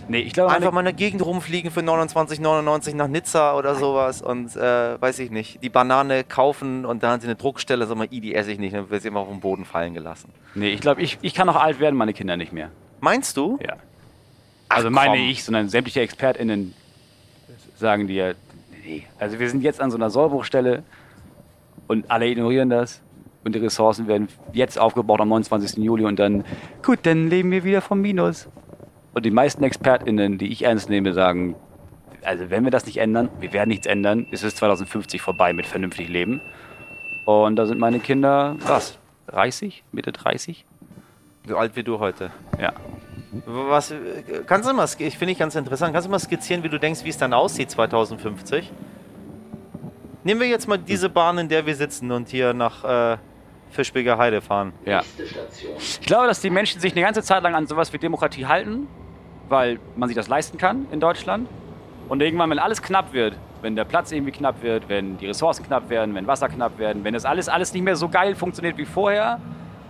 nee, ich glaube, Einfach mal in der Gegend rumfliegen für 29,99 nach Nizza oder sowas und äh, weiß ich nicht, die Banane kaufen und da haben sie eine Druckstelle, sag mal, die esse ich nicht, dann wird sie immer auf den Boden fallen gelassen. nee, ich, glaube ich, ich kann noch alt werden, meine Kinder nicht mehr. Meinst du? Ja. Also meine komm. ich, sondern sämtliche ExpertInnen sagen dir, nee. Also wir sind jetzt an so einer Sollbruchstelle und alle ignorieren das. Und die Ressourcen werden jetzt aufgebaut am 29. Juli und dann, gut, dann leben wir wieder vom Minus. Und die meisten ExpertInnen, die ich ernst nehme, sagen, also wenn wir das nicht ändern, wir werden nichts ändern, ist es 2050 vorbei mit vernünftig Leben. Und da sind meine Kinder, was, 30, Mitte 30? So alt wie du heute. Ja. Was, kannst du mal, ich finde ich ganz interessant, kannst du mal skizzieren, wie du denkst, wie es dann aussieht 2050? Nehmen wir jetzt mal diese Bahn, in der wir sitzen und hier nach äh, Fischbeger Heide fahren. Ja. Ich glaube, dass die Menschen sich eine ganze Zeit lang an sowas wie Demokratie halten, weil man sich das leisten kann in Deutschland. Und irgendwann, wenn alles knapp wird, wenn der Platz irgendwie knapp wird, wenn die Ressourcen knapp werden, wenn Wasser knapp werden, wenn das alles, alles nicht mehr so geil funktioniert wie vorher,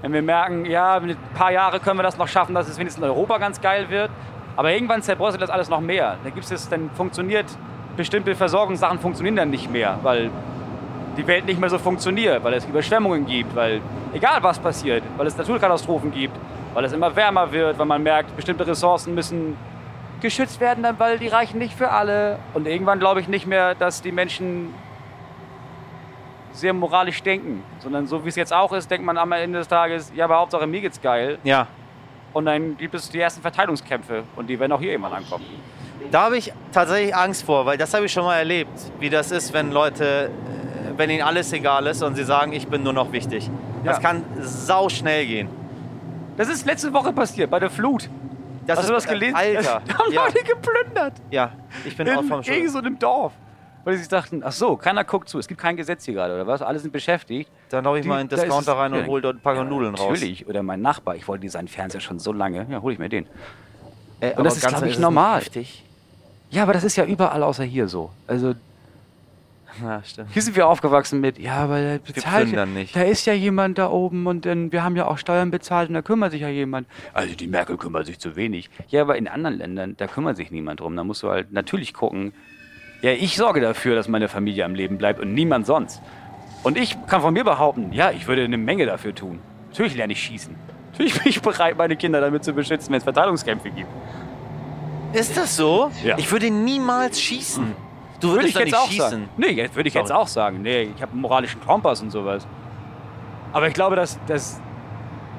wenn wir merken, ja, in ein paar Jahre können wir das noch schaffen, dass es wenigstens in Europa ganz geil wird, aber irgendwann zerbröselt das alles noch mehr. Dann gibt es, dann funktioniert, bestimmte Versorgungssachen funktionieren dann nicht mehr, weil die Welt nicht mehr so funktioniert, weil es Überschwemmungen gibt, weil egal was passiert, weil es Naturkatastrophen gibt, weil es immer wärmer wird, weil man merkt, bestimmte Ressourcen müssen geschützt werden, weil die reichen nicht für alle. Und irgendwann glaube ich nicht mehr, dass die Menschen sehr moralisch denken, sondern so wie es jetzt auch ist, denkt man am Ende des Tages, ja, aber Hauptsache mir geht's geil. Ja, Und dann gibt es die ersten Verteilungskämpfe und die werden auch hier irgendwann ankommen. da habe ich tatsächlich Angst vor, weil das habe ich schon mal erlebt, wie das ist, wenn Leute, äh, wenn ihnen alles egal ist und sie sagen, ich bin nur noch wichtig. Das Ja. kann sau schnell gehen. Das ist letzte Woche passiert, bei der Flut. Das Hast ist, du das gelesen? Alter, *laughs* Da haben ja, Leute geplündert. ja, ich bin auch in vom irgend so einem Dorf. Weil sie sich dachten, ach so, keiner guckt zu, es gibt kein Gesetz hier gerade, oder was? Alle sind beschäftigt. Dann laufe ich Die- mal in den Discounter rein und ja, hole dort ein paar Nudeln raus. Natürlich. Oder mein Nachbar, ich wollte seinen Fernseher schon so lange. Ja, hole ich mir den. Äh, Und das ist, ganz glaub ich, normal. nicht heftig. Ja, aber das ist ja überall außer hier so. Also Ja, stimmt. hier sind wir aufgewachsen mit, ja, aber der bezahlt, nicht. da ist ja jemand da oben und dann, wir haben ja auch Steuern bezahlt und da kümmert sich ja jemand. Also die Merkel kümmert sich zu wenig. Ja, aber in anderen Ländern, da kümmert sich niemand drum. Da musst du halt natürlich gucken, ja, ich sorge dafür, dass meine Familie am Leben bleibt und niemand sonst. Und ich kann von mir behaupten, ja, ich würde eine Menge dafür tun. Natürlich lerne ich schießen. Natürlich bin ich bereit, meine Kinder damit zu beschützen, wenn es Verteilungskämpfe gibt. Ist das so? Ja. Ich würde niemals schießen. Du Würde würdest ich doch jetzt nicht auch schießen. sagen. Nee, jetzt würde ich jetzt auch sagen. Nee, ich habe einen moralischen Kompass und sowas. Aber ich glaube, dass, dass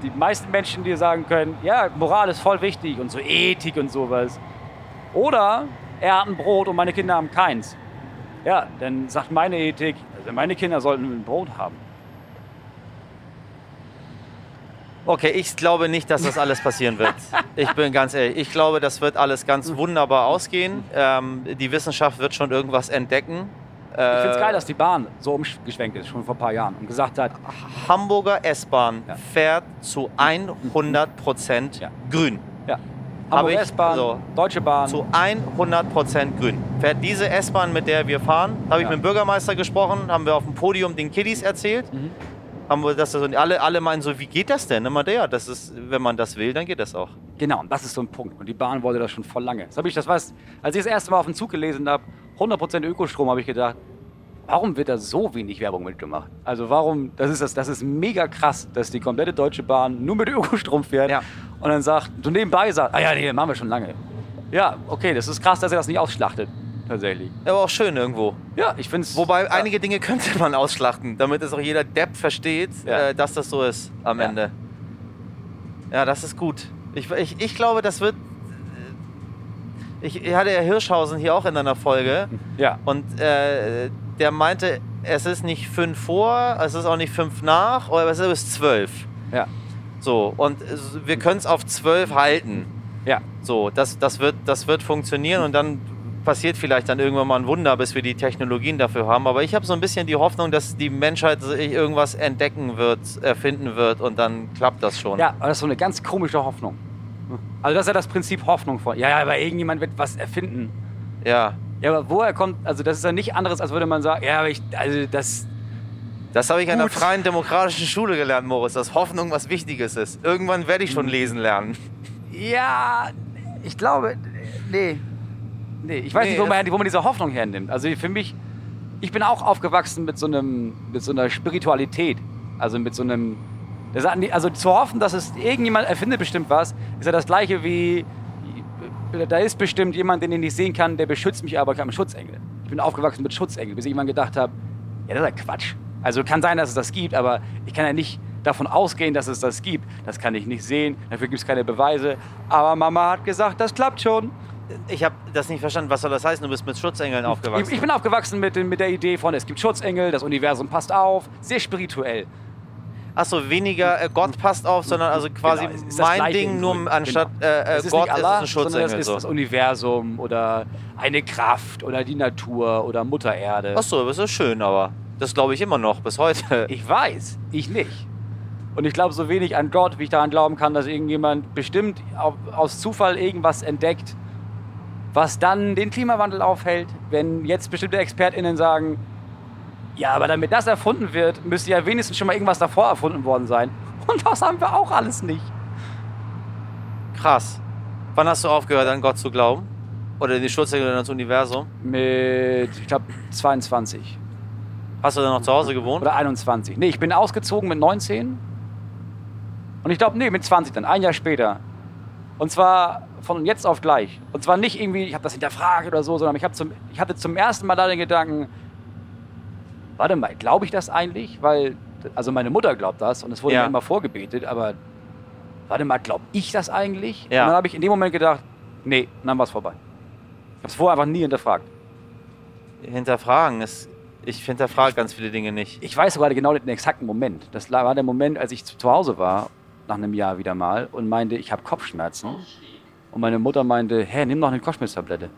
die meisten Menschen dir sagen können, ja, Moral ist voll wichtig und so Ethik und sowas. Oder er hat ein Brot und meine Kinder haben keins. Ja, dann sagt meine Ethik, also meine Kinder sollten ein Brot haben. Okay, ich glaube nicht, dass das alles passieren wird. *laughs* Ich bin ganz ehrlich. Ich glaube, das wird alles ganz wunderbar ausgehen. Ähm, die Wissenschaft wird schon irgendwas entdecken. Ich finde es Äh, geil, dass die Bahn so umgeschwenkt ist, schon vor ein paar Jahren, und gesagt hat, Hamburger S-Bahn Ja. fährt zu 100 Prozent Ja. grün. ja, Hab Hamburg ich S-Bahn, so. Deutsche Bahn, Zu 100 Prozent grün. Fährt diese S-Bahn, mit der wir fahren, habe ich Ja. mit dem Bürgermeister gesprochen, haben wir auf dem Podium den Kiddies erzählt. Mhm. Haben wir das, und alle, alle meinen so, wie geht das denn? Immer der, das ist, wenn man das will, dann geht das auch. Genau, und das ist so ein Punkt. Und die Bahn wollte das schon voll lange. Das habe ich, das weiß, als ich das erste Mal auf dem Zug gelesen habe, 100% Ökostrom, habe ich gedacht, warum wird da so wenig Werbung mitgemacht? Also warum, das ist, das, das ist mega krass, dass die komplette Deutsche Bahn nur mit Ökostrom fährt Ja. und dann sagt, so nebenbei sagt, ah ja, nee, machen wir schon lange. Ja, okay, das ist krass, dass er das nicht ausschlachtet, tatsächlich. Aber auch schön irgendwo. Ja, ich finde es... Wobei einige Dinge *laughs* könnte man ausschlachten, damit es auch jeder Depp versteht, Ja. äh, dass das so ist am Ja. Ende. Ja, das ist gut. Ich, ich, ich glaube, das wird. Ich, ich hatte ja Hirschhausen hier auch in einer Folge Ja, und äh, der meinte, es ist nicht fünf vor, es ist auch nicht fünf nach, aber es ist zwölf. ja. So, und wir können es auf 12 halten. Ja. So, das, das, wird, das wird funktionieren und dann passiert vielleicht dann irgendwann mal ein Wunder, bis wir die Technologien dafür haben. Aber ich habe so ein bisschen die Hoffnung, dass die Menschheit sich irgendwas entdecken wird, erfinden wird und dann klappt das schon. Ja, aber das ist so eine ganz komische Hoffnung. Also das ist ja das Prinzip Hoffnung von. Ja, ja, aber irgendjemand wird was erfinden. ja. Ja, aber woher kommt, also das ist ja nicht anderes, als würde man sagen, ja, aber ich, also das, Das habe ich an der freien demokratischen Schule gelernt, Moritz, dass Hoffnung was Wichtiges ist. Irgendwann werde ich schon Mhm. lesen lernen. ja, ich glaube, nee. Nee, ich weiß Nee, nicht, wo man, wo man diese Hoffnung hernimmt. Also für mich, ich bin auch aufgewachsen mit so, einem, mit so einer Spiritualität. Also mit so einem, also zu hoffen, dass es irgendjemand erfindet bestimmt was, ist ja das gleiche wie, da ist bestimmt jemand, den ich nicht sehen kann, der beschützt mich, aber kein Schutzengel. Ich bin aufgewachsen mit Schutzengel, bis ich irgendwann gedacht habe, ja, das ist ja Quatsch. Also kann sein, dass es das gibt, aber ich kann ja nicht davon ausgehen, dass es das gibt. Das kann ich nicht sehen, dafür gibt es keine Beweise. Aber Mama hat gesagt, das klappt schon. Ich habe das nicht verstanden. Was soll das heißen? Du bist mit Schutzengeln Ich, aufgewachsen. ich bin aufgewachsen mit, mit der Idee von, es gibt Schutzengel, das Universum passt auf, sehr spirituell. Achso, weniger äh, Gott passt auf, sondern also quasi Genau, ist das mein Ding, nur Grunde. anstatt Genau. äh, äh, ist Gott nicht ist Allah, ein Schutzengel. es ist so. das Universum oder eine Kraft oder die Natur oder Mutter Erde. Achso, das ist schön, aber das glaube ich immer noch bis heute. Ich weiß, ich nicht. Und ich glaube so wenig an Gott, wie ich daran glauben kann, dass irgendjemand bestimmt aus Zufall irgendwas entdeckt, was dann den Klimawandel aufhält. Wenn jetzt bestimmte ExpertInnen sagen, ja, aber damit das erfunden wird, müsste ja wenigstens schon mal irgendwas davor erfunden worden sein. Und das haben wir auch alles nicht. Krass. Wann hast du aufgehört, an Gott zu glauben? Oder in die Schutzengel oder ins Universum? Mit, ich glaube, 22 Hast du dann noch zu Hause gewohnt? oder 21. Nee, ich bin ausgezogen mit 19. Und ich glaube, nee, mit 20 dann, ein Jahr später. Und zwar von jetzt auf gleich. Und zwar nicht irgendwie, ich habe das hinterfragt oder so, sondern ich, zum, ich hatte zum ersten Mal da den Gedanken, warte mal, glaube ich das eigentlich? Weil, also meine Mutter glaubt das und es wurde Ja. mir immer vorgebetet, aber warte mal, glaube ich das eigentlich? Ja. Und dann habe ich in dem Moment gedacht, nee, dann war es vorbei. Ich habe es vorher einfach nie hinterfragt. Hinterfragen ist. Ich hinterfrage ganz viele Dinge nicht. Ich weiß sogar genau den exakten Moment. Das war der Moment, als ich zu zu Hause war, nach einem Jahr wieder mal, und meinte, ich habe Kopfschmerzen. Und meine Mutter meinte, hä, nimm doch eine Kopfschmerztablette.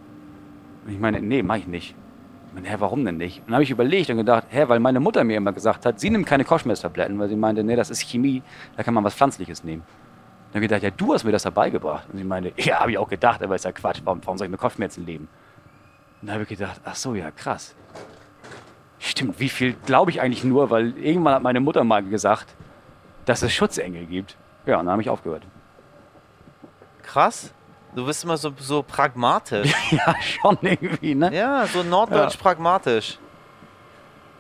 Und ich meine, nee, mach ich nicht. Hä, warum denn nicht? Und dann habe ich überlegt und gedacht, hä, weil meine Mutter mir immer gesagt hat, sie nimmt keine Kopfschmerztabletten, weil sie meinte, nee, das ist Chemie, da kann man was Pflanzliches nehmen. Dann habe ich gedacht, ja, du hast mir das dabei gebracht. Und sie meinte, *laughs* ja, habe ich auch gedacht, aber ist ja Quatsch, warum, warum soll ich mit Kopfschmerzen leben? Und dann habe ich gedacht, ach so, ja, krass. Stimmt, wie viel glaube ich eigentlich nur, weil irgendwann hat meine Mutter mal gesagt, dass es Schutzengel gibt. Ja, und dann habe ich aufgehört. Krass. Du bist immer so, so pragmatisch. *laughs* ja, schon irgendwie, ne? ja, so norddeutsch pragmatisch.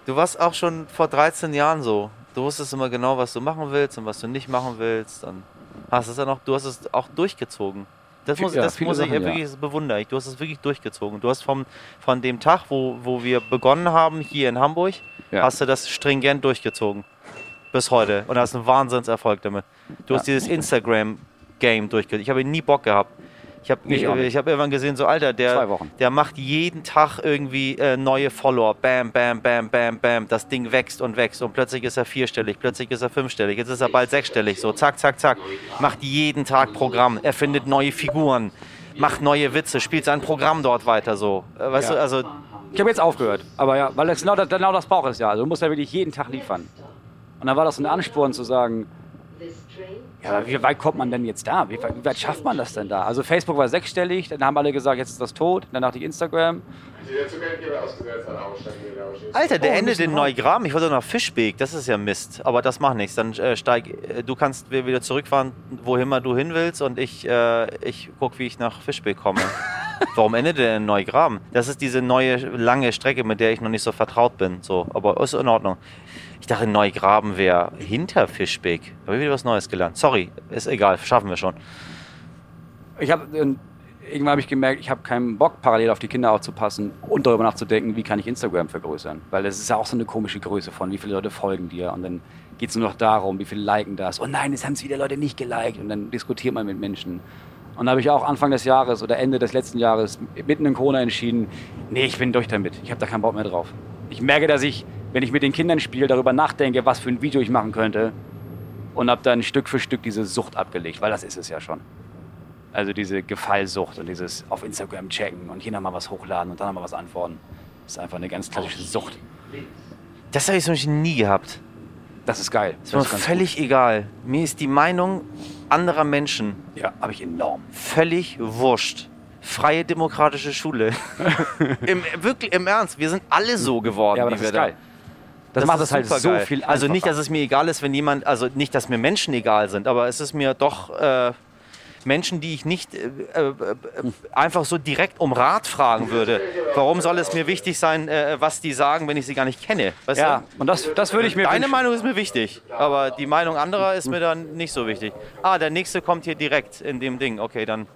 Du warst auch schon vor 13 Jahren so. Du wusstest immer genau, was du machen willst und was du nicht machen willst. Und hast es dann auch, du hast es auch durchgezogen. Das muss, ja, das muss ich Sachen, ja. wirklich, das bewundere ich. Du hast es wirklich durchgezogen. Du hast vom, von dem Tag, wo, wo wir begonnen haben, hier in Hamburg, Ja. hast du das stringent durchgezogen. Bis heute. Und hast einen Wahnsinnserfolg damit. Du hast Ja. dieses Instagram-Game durchgezogen. Ich habe nie Bock gehabt. Ich habe Ich nicht. ich hab irgendwann gesehen, so Alter, der, der macht jeden Tag irgendwie äh, neue Follower. Bam, bam, bam, bam, bam. Das Ding wächst und wächst. Und plötzlich ist er vierstellig, plötzlich ist er fünfstellig, jetzt ist er bald sechsstellig. So, zack, zack, zack. Macht jeden Tag Programm. Er findet neue Figuren. Macht neue Witze, spielt sein Programm dort weiter so. Äh, weißt Ja. du, also Ich habe jetzt aufgehört. Aber ja, weil das genau, das, genau das braucht es ja. Also du musst ja wirklich jeden Tag liefern. Und dann war das ein Ansporn zu sagen, ja, aber wie weit kommt man denn jetzt da? Wie weit, wie weit schafft man das denn da? Also Facebook war sechsstellig, dann haben alle gesagt, jetzt ist das tot. Dann dachte ich Instagram. Alter, der Oh, endet in raus. Neugraben. Ich wollte nach Fischbeek. Das ist ja Mist. Aber das macht nichts. Dann äh, steig. Äh, du kannst wieder zurückfahren, wohin immer du hin willst. Und ich, äh, ich guck, wie ich nach Fischbeek komme. *laughs* Warum endet der in Neugraben? Das ist diese neue lange Strecke, mit der ich noch nicht so vertraut bin. So, aber ist in Ordnung. Ich dachte, Neugraben wäre hinter Fischbeek. Habe ich wieder was Neues gelernt. Sorry, ist egal, schaffen wir schon. Ich habe irgendwann habe ich gemerkt, ich habe keinen Bock, parallel auf die Kinder aufzupassen und darüber nachzudenken, wie kann ich Instagram vergrößern. Weil das ist ja auch so eine komische Größe von, wie viele Leute folgen dir. Und dann geht es nur noch darum, wie viele liken das. Oh nein, jetzt haben es wieder Leute nicht geliked. Und dann diskutiert man mit Menschen. Und da habe ich auch Anfang des Jahres oder Ende des letzten Jahres mitten in Corona entschieden, nee, ich bin durch damit. Ich habe da keinen Bock mehr drauf. Ich merke, dass ich, wenn ich mit den Kindern spiele, darüber nachdenke, was für ein Video ich machen könnte. und habe dann Stück für Stück diese Sucht abgelegt, weil das ist es ja schon. Also diese Gefallsucht und dieses auf Instagram checken und hier nochmal was hochladen und dann nochmal was antworten. Das ist einfach eine ganz klassische Sucht. Das habe ich zum Beispiel nie gehabt. Das ist geil. Das ist mir völlig egal. Mir ist die Meinung anderer Menschen gut. Ja, habe ich enorm. völlig wurscht. Freie demokratische Schule. *laughs* Im, wirklich, im Ernst, wir sind alle so geworden, Ja, aber das ist geil. Das, macht es halt so supergeil. viel Also nicht, einfacher. dass es mir egal ist, wenn jemand, also nicht, dass mir Menschen egal sind, aber es ist mir doch äh, Menschen, die ich nicht äh, äh, äh, einfach so direkt um Rat fragen würde. Warum soll es mir wichtig sein, äh, was die sagen, wenn ich sie gar nicht kenne? Weißt Ja, du? und das, das würde ich mir Deine wünschen. Meinung ist mir wichtig, aber die Meinung anderer ist mir dann nicht so wichtig. Ah, der nächste kommt hier direkt in dem Ding. Okay, dann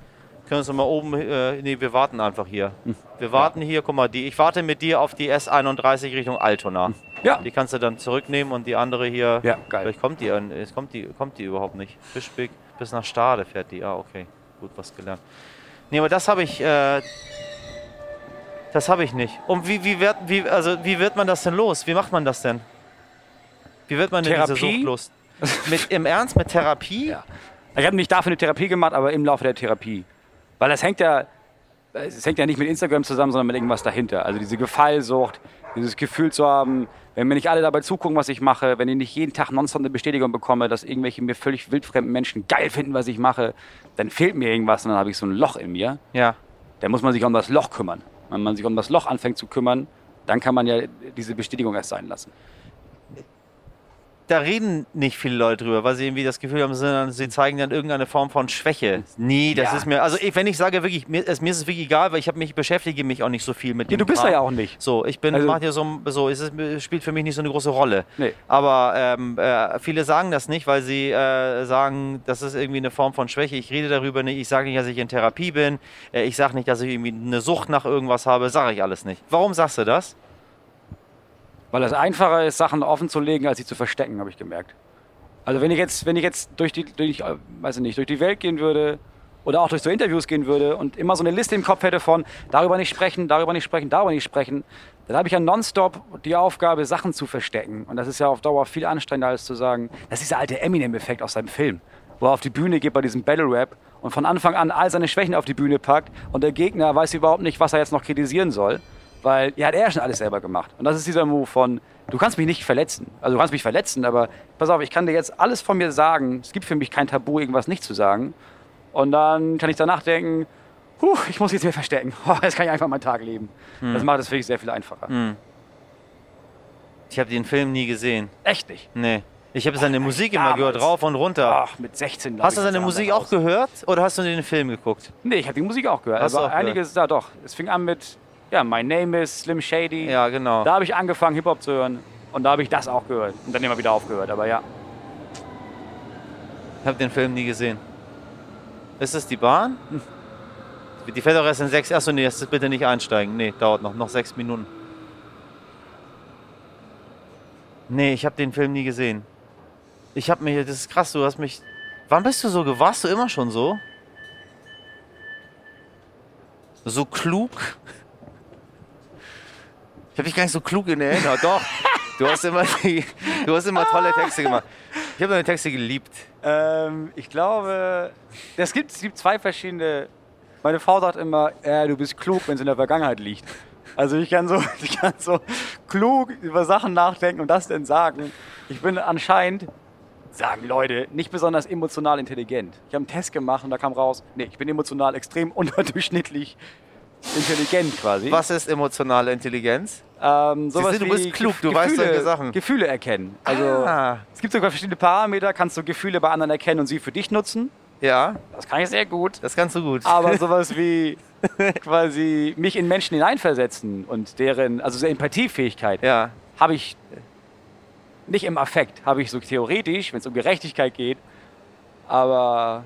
können wir uns mal oben. Äh, nee, wir warten einfach hier. Wir warten hier. Guck mal, die, ich warte mit dir auf die S31 Richtung Altona. Ja. Die kannst du dann zurücknehmen und die andere hier. Ja, geil. Vielleicht kommt die, an- kommt die, kommt die überhaupt nicht. Fischbeck bis nach Stade fährt die. Ah, okay. Gut, was gelernt. Nee, aber das habe ich. Äh, das habe ich nicht. Und wie, wie, wird, wie, also, wie wird man das denn los? Wie macht man das denn? Wie wird man denn diese Therapie? Sucht los? Mit, Im Ernst, mit Therapie? Ja. Ich habe nicht dafür eine Therapie gemacht, aber im Laufe der Therapie. Weil das hängt ja, es hängt ja nicht mit Instagram zusammen, sondern mit irgendwas dahinter. Also diese Gefallsucht, dieses Gefühl zu haben, wenn mir nicht alle dabei zugucken, was ich mache, wenn ich nicht jeden Tag nonstop eine Bestätigung bekomme, dass irgendwelche mir völlig wildfremden Menschen geil finden, was ich mache, dann fehlt mir irgendwas und dann habe ich so ein Loch in mir. Ja. Da muss man sich um das Loch kümmern. Wenn man sich um das Loch anfängt zu kümmern, dann kann man ja diese Bestätigung erst sein lassen. Da reden nicht viele Leute drüber, weil sie irgendwie das Gefühl haben, sie sie zeigen dann irgendeine Form von Schwäche. Nee, das Ja. ist mir, also ich, wenn ich sage wirklich, mir, es, mir ist es wirklich egal, weil ich habe mich beschäftige mich auch nicht so viel mit Ja, dem du bist Kram. da ja auch nicht. So, ich bin, Also- macht ja so, so es ist, spielt für mich nicht so eine große Rolle. Nee. Aber ähm, äh, viele sagen das nicht, weil sie äh, sagen, das ist irgendwie eine Form von Schwäche. Ich rede darüber nicht. Ich sage nicht, dass ich in Therapie bin. Äh, ich sage nicht, dass ich irgendwie eine Sucht nach irgendwas habe. Sage ich alles nicht. Warum sagst du das? Weil es einfacher ist, Sachen offen zu legen, als sie zu verstecken, habe ich gemerkt. Also wenn ich jetzt, wenn ich jetzt durch die, durch, weiß ich nicht, durch die Welt gehen würde oder auch durch so Interviews gehen würde und immer so eine Liste im Kopf hätte von darüber nicht sprechen, darüber nicht sprechen, darüber nicht sprechen, dann habe ich ja nonstop die Aufgabe, Sachen zu verstecken. Und das ist ja auf Dauer viel anstrengender, als zu sagen, das ist dieser alte Eminem-Effekt aus seinem Film, wo er auf die Bühne geht bei diesem Battle Rap und von Anfang an all seine Schwächen auf die Bühne packt und der Gegner weiß überhaupt nicht, was er jetzt noch kritisieren soll. Weil ja, hat er schon alles selber gemacht. Und das ist dieser Move von, du kannst mich nicht verletzen. Also du kannst mich verletzen, aber pass auf, ich kann dir jetzt alles von mir sagen. Es gibt für mich kein Tabu, irgendwas nicht zu sagen. Und dann kann ich danach denken, huh, ich muss jetzt mehr verstecken. *laughs* Oh, jetzt kann ich einfach meinen Tag leben. Das macht es wirklich sehr viel einfacher. Ich habe den Film nie gesehen. Echt nicht. Nee. Ich habe seine Musik immer gehört, damals. rauf und runter. Ach, mit 16. glaub Hast du seine Musik auch aus. gehört oder hast du den Film geguckt? Nee, ich habe die Musik auch gehört. Hast Also auch gehört? einiges, ja doch. Es fing an mit, ja, My Name is Slim Shady. Ja, genau. Da habe ich angefangen, Hip-Hop zu hören. Und da habe ich das auch gehört. Und dann immer wieder aufgehört. Aber ja. Ich habe den Film nie gesehen. Ist es die Bahn? Die fährt doch erst in sechs. Achso, nee, jetzt bitte nicht einsteigen. Nee, dauert noch. Noch sechs Minuten. Nee, ich habe den Film nie gesehen. Ich habe mich. Das ist krass, du hast mich. Wann bist du so? Warst du immer schon so? So klug? Ich habe dich gar nicht so klug in Erinnerung. Doch. *laughs* Du hast immer, die, du hast immer tolle Texte gemacht. Ich habe deine Texte geliebt. Ähm, ich glaube, es gibt, es gibt zwei verschiedene. Meine Frau sagt immer, äh, du bist klug, wenn es in der Vergangenheit liegt. Also ich kann so, *laughs* ich kann so klug über Sachen nachdenken und das denn sagen. Ich bin anscheinend, sagen Leute, nicht besonders emotional intelligent. Ich habe einen Test gemacht und da kam raus, nee, ich bin emotional extrem *laughs* unterdurchschnittlich intelligent quasi. Was ist emotionale Intelligenz? Ähm, sowas Siehst du, bist klug, du Gef- weißt Gefühle, solche Sachen. Gefühle erkennen. Also Ah. es gibt sogar verschiedene Parameter, kannst du Gefühle bei anderen erkennen und sie für dich nutzen. Ja, Das kann ich sehr gut. das kannst du gut. Aber *laughs* sowas wie quasi mich in Menschen hineinversetzen und deren, also so Empathiefähigkeit, ja, habe ich nicht im Affekt, habe ich so theoretisch, wenn es um Gerechtigkeit geht. Aber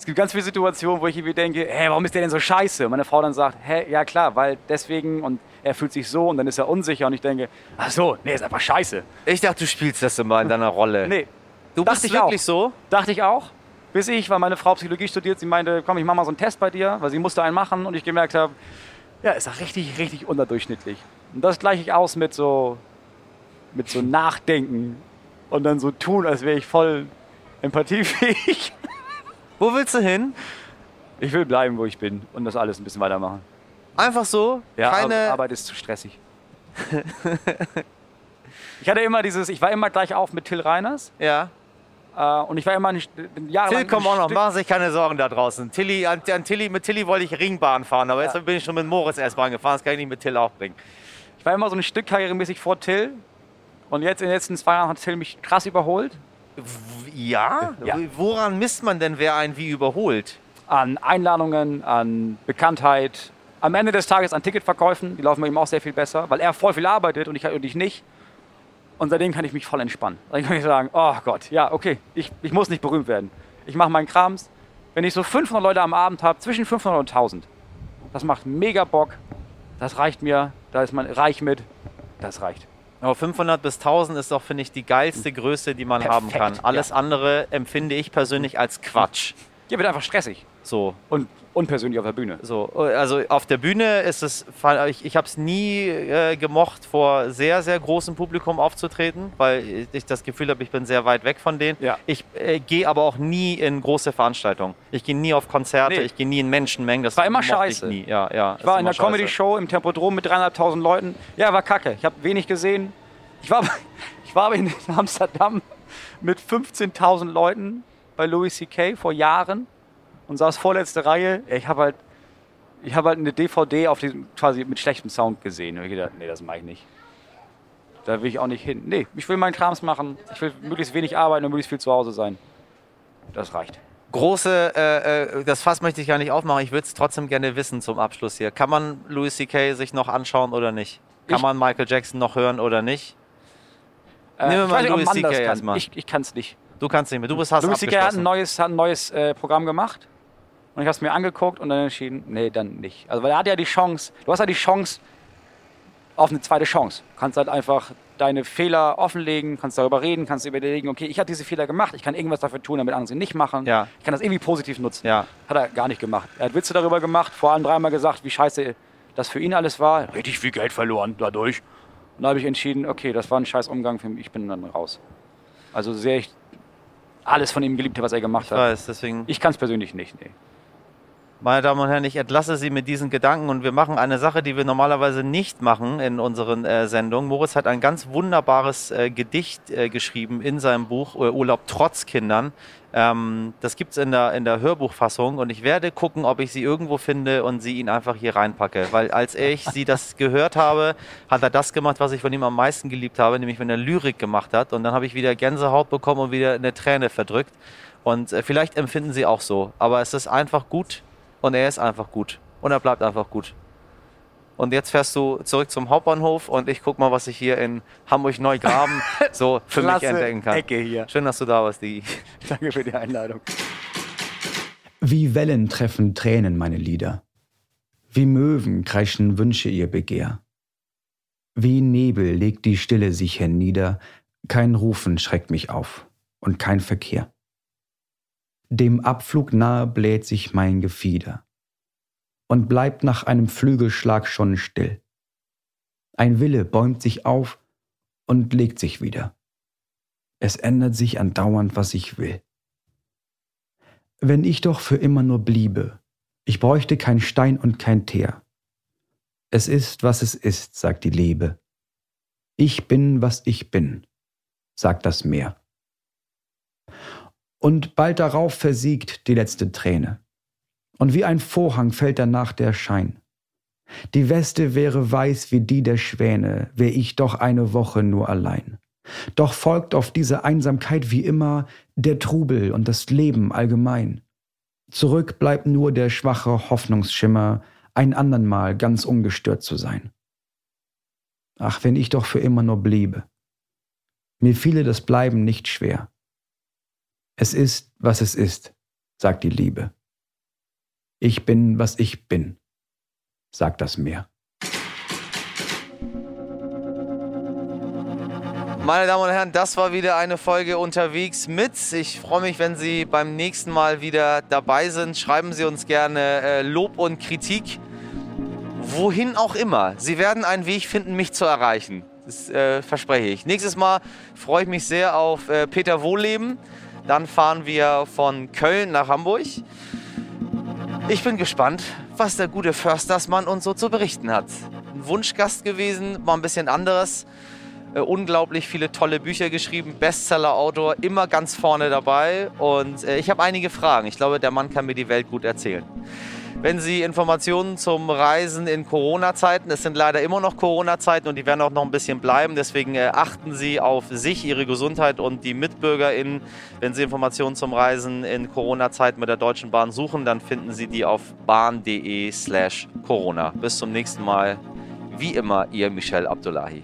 es gibt ganz viele Situationen, wo ich irgendwie denke, hä, warum ist der denn so scheiße? Und meine Frau dann sagt, hä, ja klar, weil deswegen und er fühlt sich so und dann ist er unsicher und ich denke, ach so, nee, ist einfach scheiße. ich dachte, du spielst das immer in deiner Rolle. Nee, du bist ich wirklich auch. so? Dachte ich auch. Bis ich, weil meine Frau Psychologie studiert, sie meinte, komm, ich mach mal so einen Test bei dir, weil sie musste einen machen und ich gemerkt habe, ja, ist doch richtig, richtig unterdurchschnittlich. Und das gleiche ich aus mit so, mit so Nachdenken und dann so tun, als wäre ich voll empathiefähig. *laughs* Wo willst du hin? Ich will bleiben, wo ich bin und das alles ein bisschen weitermachen. Einfach so? Ja, Keine. Ar- Arbeit ist zu stressig. ich hatte immer dieses, ich war immer gleich auf mit Till Reiners ja. äh, und ich war immer nicht jahrelang Till, komm ein auch noch. Machen Sie sich keine Sorgen da draußen. Tilly, an, an Tilly, mit Tilly wollte ich Ringbahn fahren, aber jetzt Ja. bin ich schon mit Moritz S-Bahn gefahren. Das kann ich nicht mit Till auch bringen. Ich war immer so ein Stück karrieremäßig vor Till und jetzt in den letzten zwei Jahren hat Till mich krass überholt Ja? Ja. Woran misst man denn, wer einen wie überholt? an Einladungen, an Bekanntheit. Am Ende des Tages an Ticketverkäufen, die laufen bei ihm auch sehr viel besser, weil er voll viel arbeitet und ich, und ich nicht. Und seitdem kann ich mich voll entspannen. Dann kann ich sagen, oh Gott, ja, okay, ich, ich muss nicht berühmt werden. Ich mache meinen Krams. Wenn ich so 500 Leute am Abend habe, zwischen 500 und 1000, das macht mega Bock. Das reicht mir. Da ist man reich mit. Das reicht. Aber 500 bis 1000 ist doch, finde ich, die geilste Größe, die man haben Perfekt, kann. Alles andere empfinde ich persönlich als Quatsch. Hier wird einfach stressig. So, Und unpersönlich auf der Bühne. so. Also auf der Bühne ist es, ich, ich habe es nie äh, gemocht, vor sehr, sehr großem Publikum aufzutreten, weil ich das Gefühl habe, ich bin sehr weit weg von denen. Ja. Ich äh, gehe aber auch nie in große Veranstaltungen. Ich gehe nie auf Konzerte, Nee. ich gehe nie in Menschenmengen. Das War immer scheiße. Ich nie. Ja, ja, Ich war in der Comedy-Show im Tempodrom mit dreieinhalbtausend Leuten. Ja, war kacke. Ich habe wenig gesehen. Ich war, *laughs* ich war in Amsterdam mit 15.000 Leuten bei Louis C.K. vor Jahren und saß vorletzte Reihe. Ich habe halt, ich habe halt eine DVD auf diesem, quasi mit schlechtem Sound gesehen. Und ich gedacht, nee, das mache ich nicht. Da will ich auch nicht hin. Nee, ich will meinen Krams machen. Ich will möglichst wenig arbeiten und möglichst viel zu Hause sein. Das reicht. Große, äh, äh, das Fass möchte ich gar nicht aufmachen. Ich würde es trotzdem gerne wissen zum Abschluss hier. Kann man Louis C.K. sich noch anschauen oder nicht? Kann Ich- man Michael Jackson noch hören oder nicht? Äh, Nehmen wir mal Louis CK erstmal. Ich, ich kann es nicht. Du kannst nicht mehr. Du bist hast Louis C.K. hat ein neues, hat ein neues äh, Programm gemacht und ich habe es mir angeguckt und dann entschieden, nee, dann nicht. Also weil er hat ja die Chance, du hast ja die Chance auf eine zweite Chance. Du kannst halt einfach deine Fehler offenlegen, kannst darüber reden, kannst überlegen, okay, ich habe diese Fehler gemacht, ich kann irgendwas dafür tun, damit andere sie nicht machen. Ja. Ich kann das irgendwie positiv nutzen. Ja. Hat er gar nicht gemacht. Er hat Witze darüber gemacht, vor allem dreimal gesagt, wie scheiße das für ihn alles war. Richtig viel Geld verloren dadurch. Und da habe ich entschieden, okay, das war ein scheiß Umgang für mich, ich bin dann raus. Also sehr ich alles von ihm geliebt was er gemacht Ich hat. weiß, deswegen. Ich kann es persönlich nicht, nee. Meine Damen und Herren, ich entlasse Sie mit diesen Gedanken und wir machen eine Sache, die wir normalerweise nicht machen in unseren äh, Sendungen. Moritz hat ein ganz wunderbares äh, Gedicht äh, geschrieben in seinem Buch äh, Urlaub trotz Kindern. Ähm, das gibt es in der, in der Hörbuchfassung und ich werde gucken, ob ich sie irgendwo finde und sie ihn einfach hier reinpacke. Weil als ich sie das *laughs* gehört habe, hat er das gemacht, was ich von ihm am meisten geliebt habe, nämlich wenn er Lyrik gemacht hat. Und dann habe ich wieder Gänsehaut bekommen und wieder eine Träne verdrückt. Und äh, vielleicht empfinden Sie auch so. Aber es ist einfach gut und er ist einfach gut. Und er bleibt einfach gut. Und jetzt fährst du zurück zum Hauptbahnhof und ich guck mal, was ich hier in Hamburg-Neugraben *laughs* so für mich entdecken kann. Ecke hier. Schön, dass du da warst, Digi. *laughs* Danke für die Einladung. Wie Wellen treffen Tränen meine Lieder, wie Möwen kreischen Wünsche ihr Begehr. Wie Nebel legt die Stille sich hernieder, kein Rufen schreckt mich auf und kein Verkehr. Dem Abflug nahe bläht sich mein Gefieder und bleibt nach einem Flügelschlag schon still. Ein Wille bäumt sich auf und legt sich wieder. Es ändert sich andauernd, was ich will. Wenn ich doch für immer nur bliebe, ich bräuchte kein Stein und kein Teer. Es ist, was es ist, sagt die Liebe. Ich bin, was ich bin, sagt das Meer. Und bald darauf versiegt die letzte Träne. Und wie ein Vorhang fällt danach der Schein. Die Weste wäre weiß wie die der Schwäne, wär ich doch eine Woche nur allein. Doch folgt auf diese Einsamkeit wie immer der Trubel und das Leben allgemein. Zurück bleibt nur der schwache Hoffnungsschimmer, ein andern Mal ganz ungestört zu sein. Ach, wenn ich doch für immer nur bliebe. Mir fiele das Bleiben nicht schwer. Es ist, was es ist, sagt die Liebe. Ich bin, was ich bin, sagt das Meer. Meine Damen und Herren, das war wieder eine Folge unterwegs mit. Ich freue mich, wenn Sie beim nächsten Mal wieder dabei sind. Schreiben Sie uns gerne äh, Lob und Kritik. Wohin auch immer. Sie werden einen Weg finden, mich zu erreichen. Das äh, verspreche ich. Nächstes Mal freue ich mich sehr auf äh, Peter Wohlleben. Dann fahren wir von Köln nach Hamburg. Ich bin gespannt, was der gute Förstersmann uns so zu berichten hat. Ein Wunschgast gewesen, mal ein bisschen anderes. Äh, unglaublich viele tolle Bücher geschrieben, Bestseller-Autor, immer ganz vorne dabei. Und äh, ich habe einige Fragen. Ich glaube, der Mann kann mir die Welt gut erzählen. Wenn Sie Informationen zum Reisen in Corona-Zeiten, es sind leider immer noch Corona-Zeiten und die werden auch noch ein bisschen bleiben, deswegen äh, achten Sie auf sich, Ihre Gesundheit und die MitbürgerInnen. Wenn Sie Informationen zum Reisen in Corona-Zeiten mit der Deutschen Bahn suchen, dann finden Sie die auf bahn.de slash Corona. Bis zum nächsten Mal. Wie immer, Ihr Michel Abdullahi.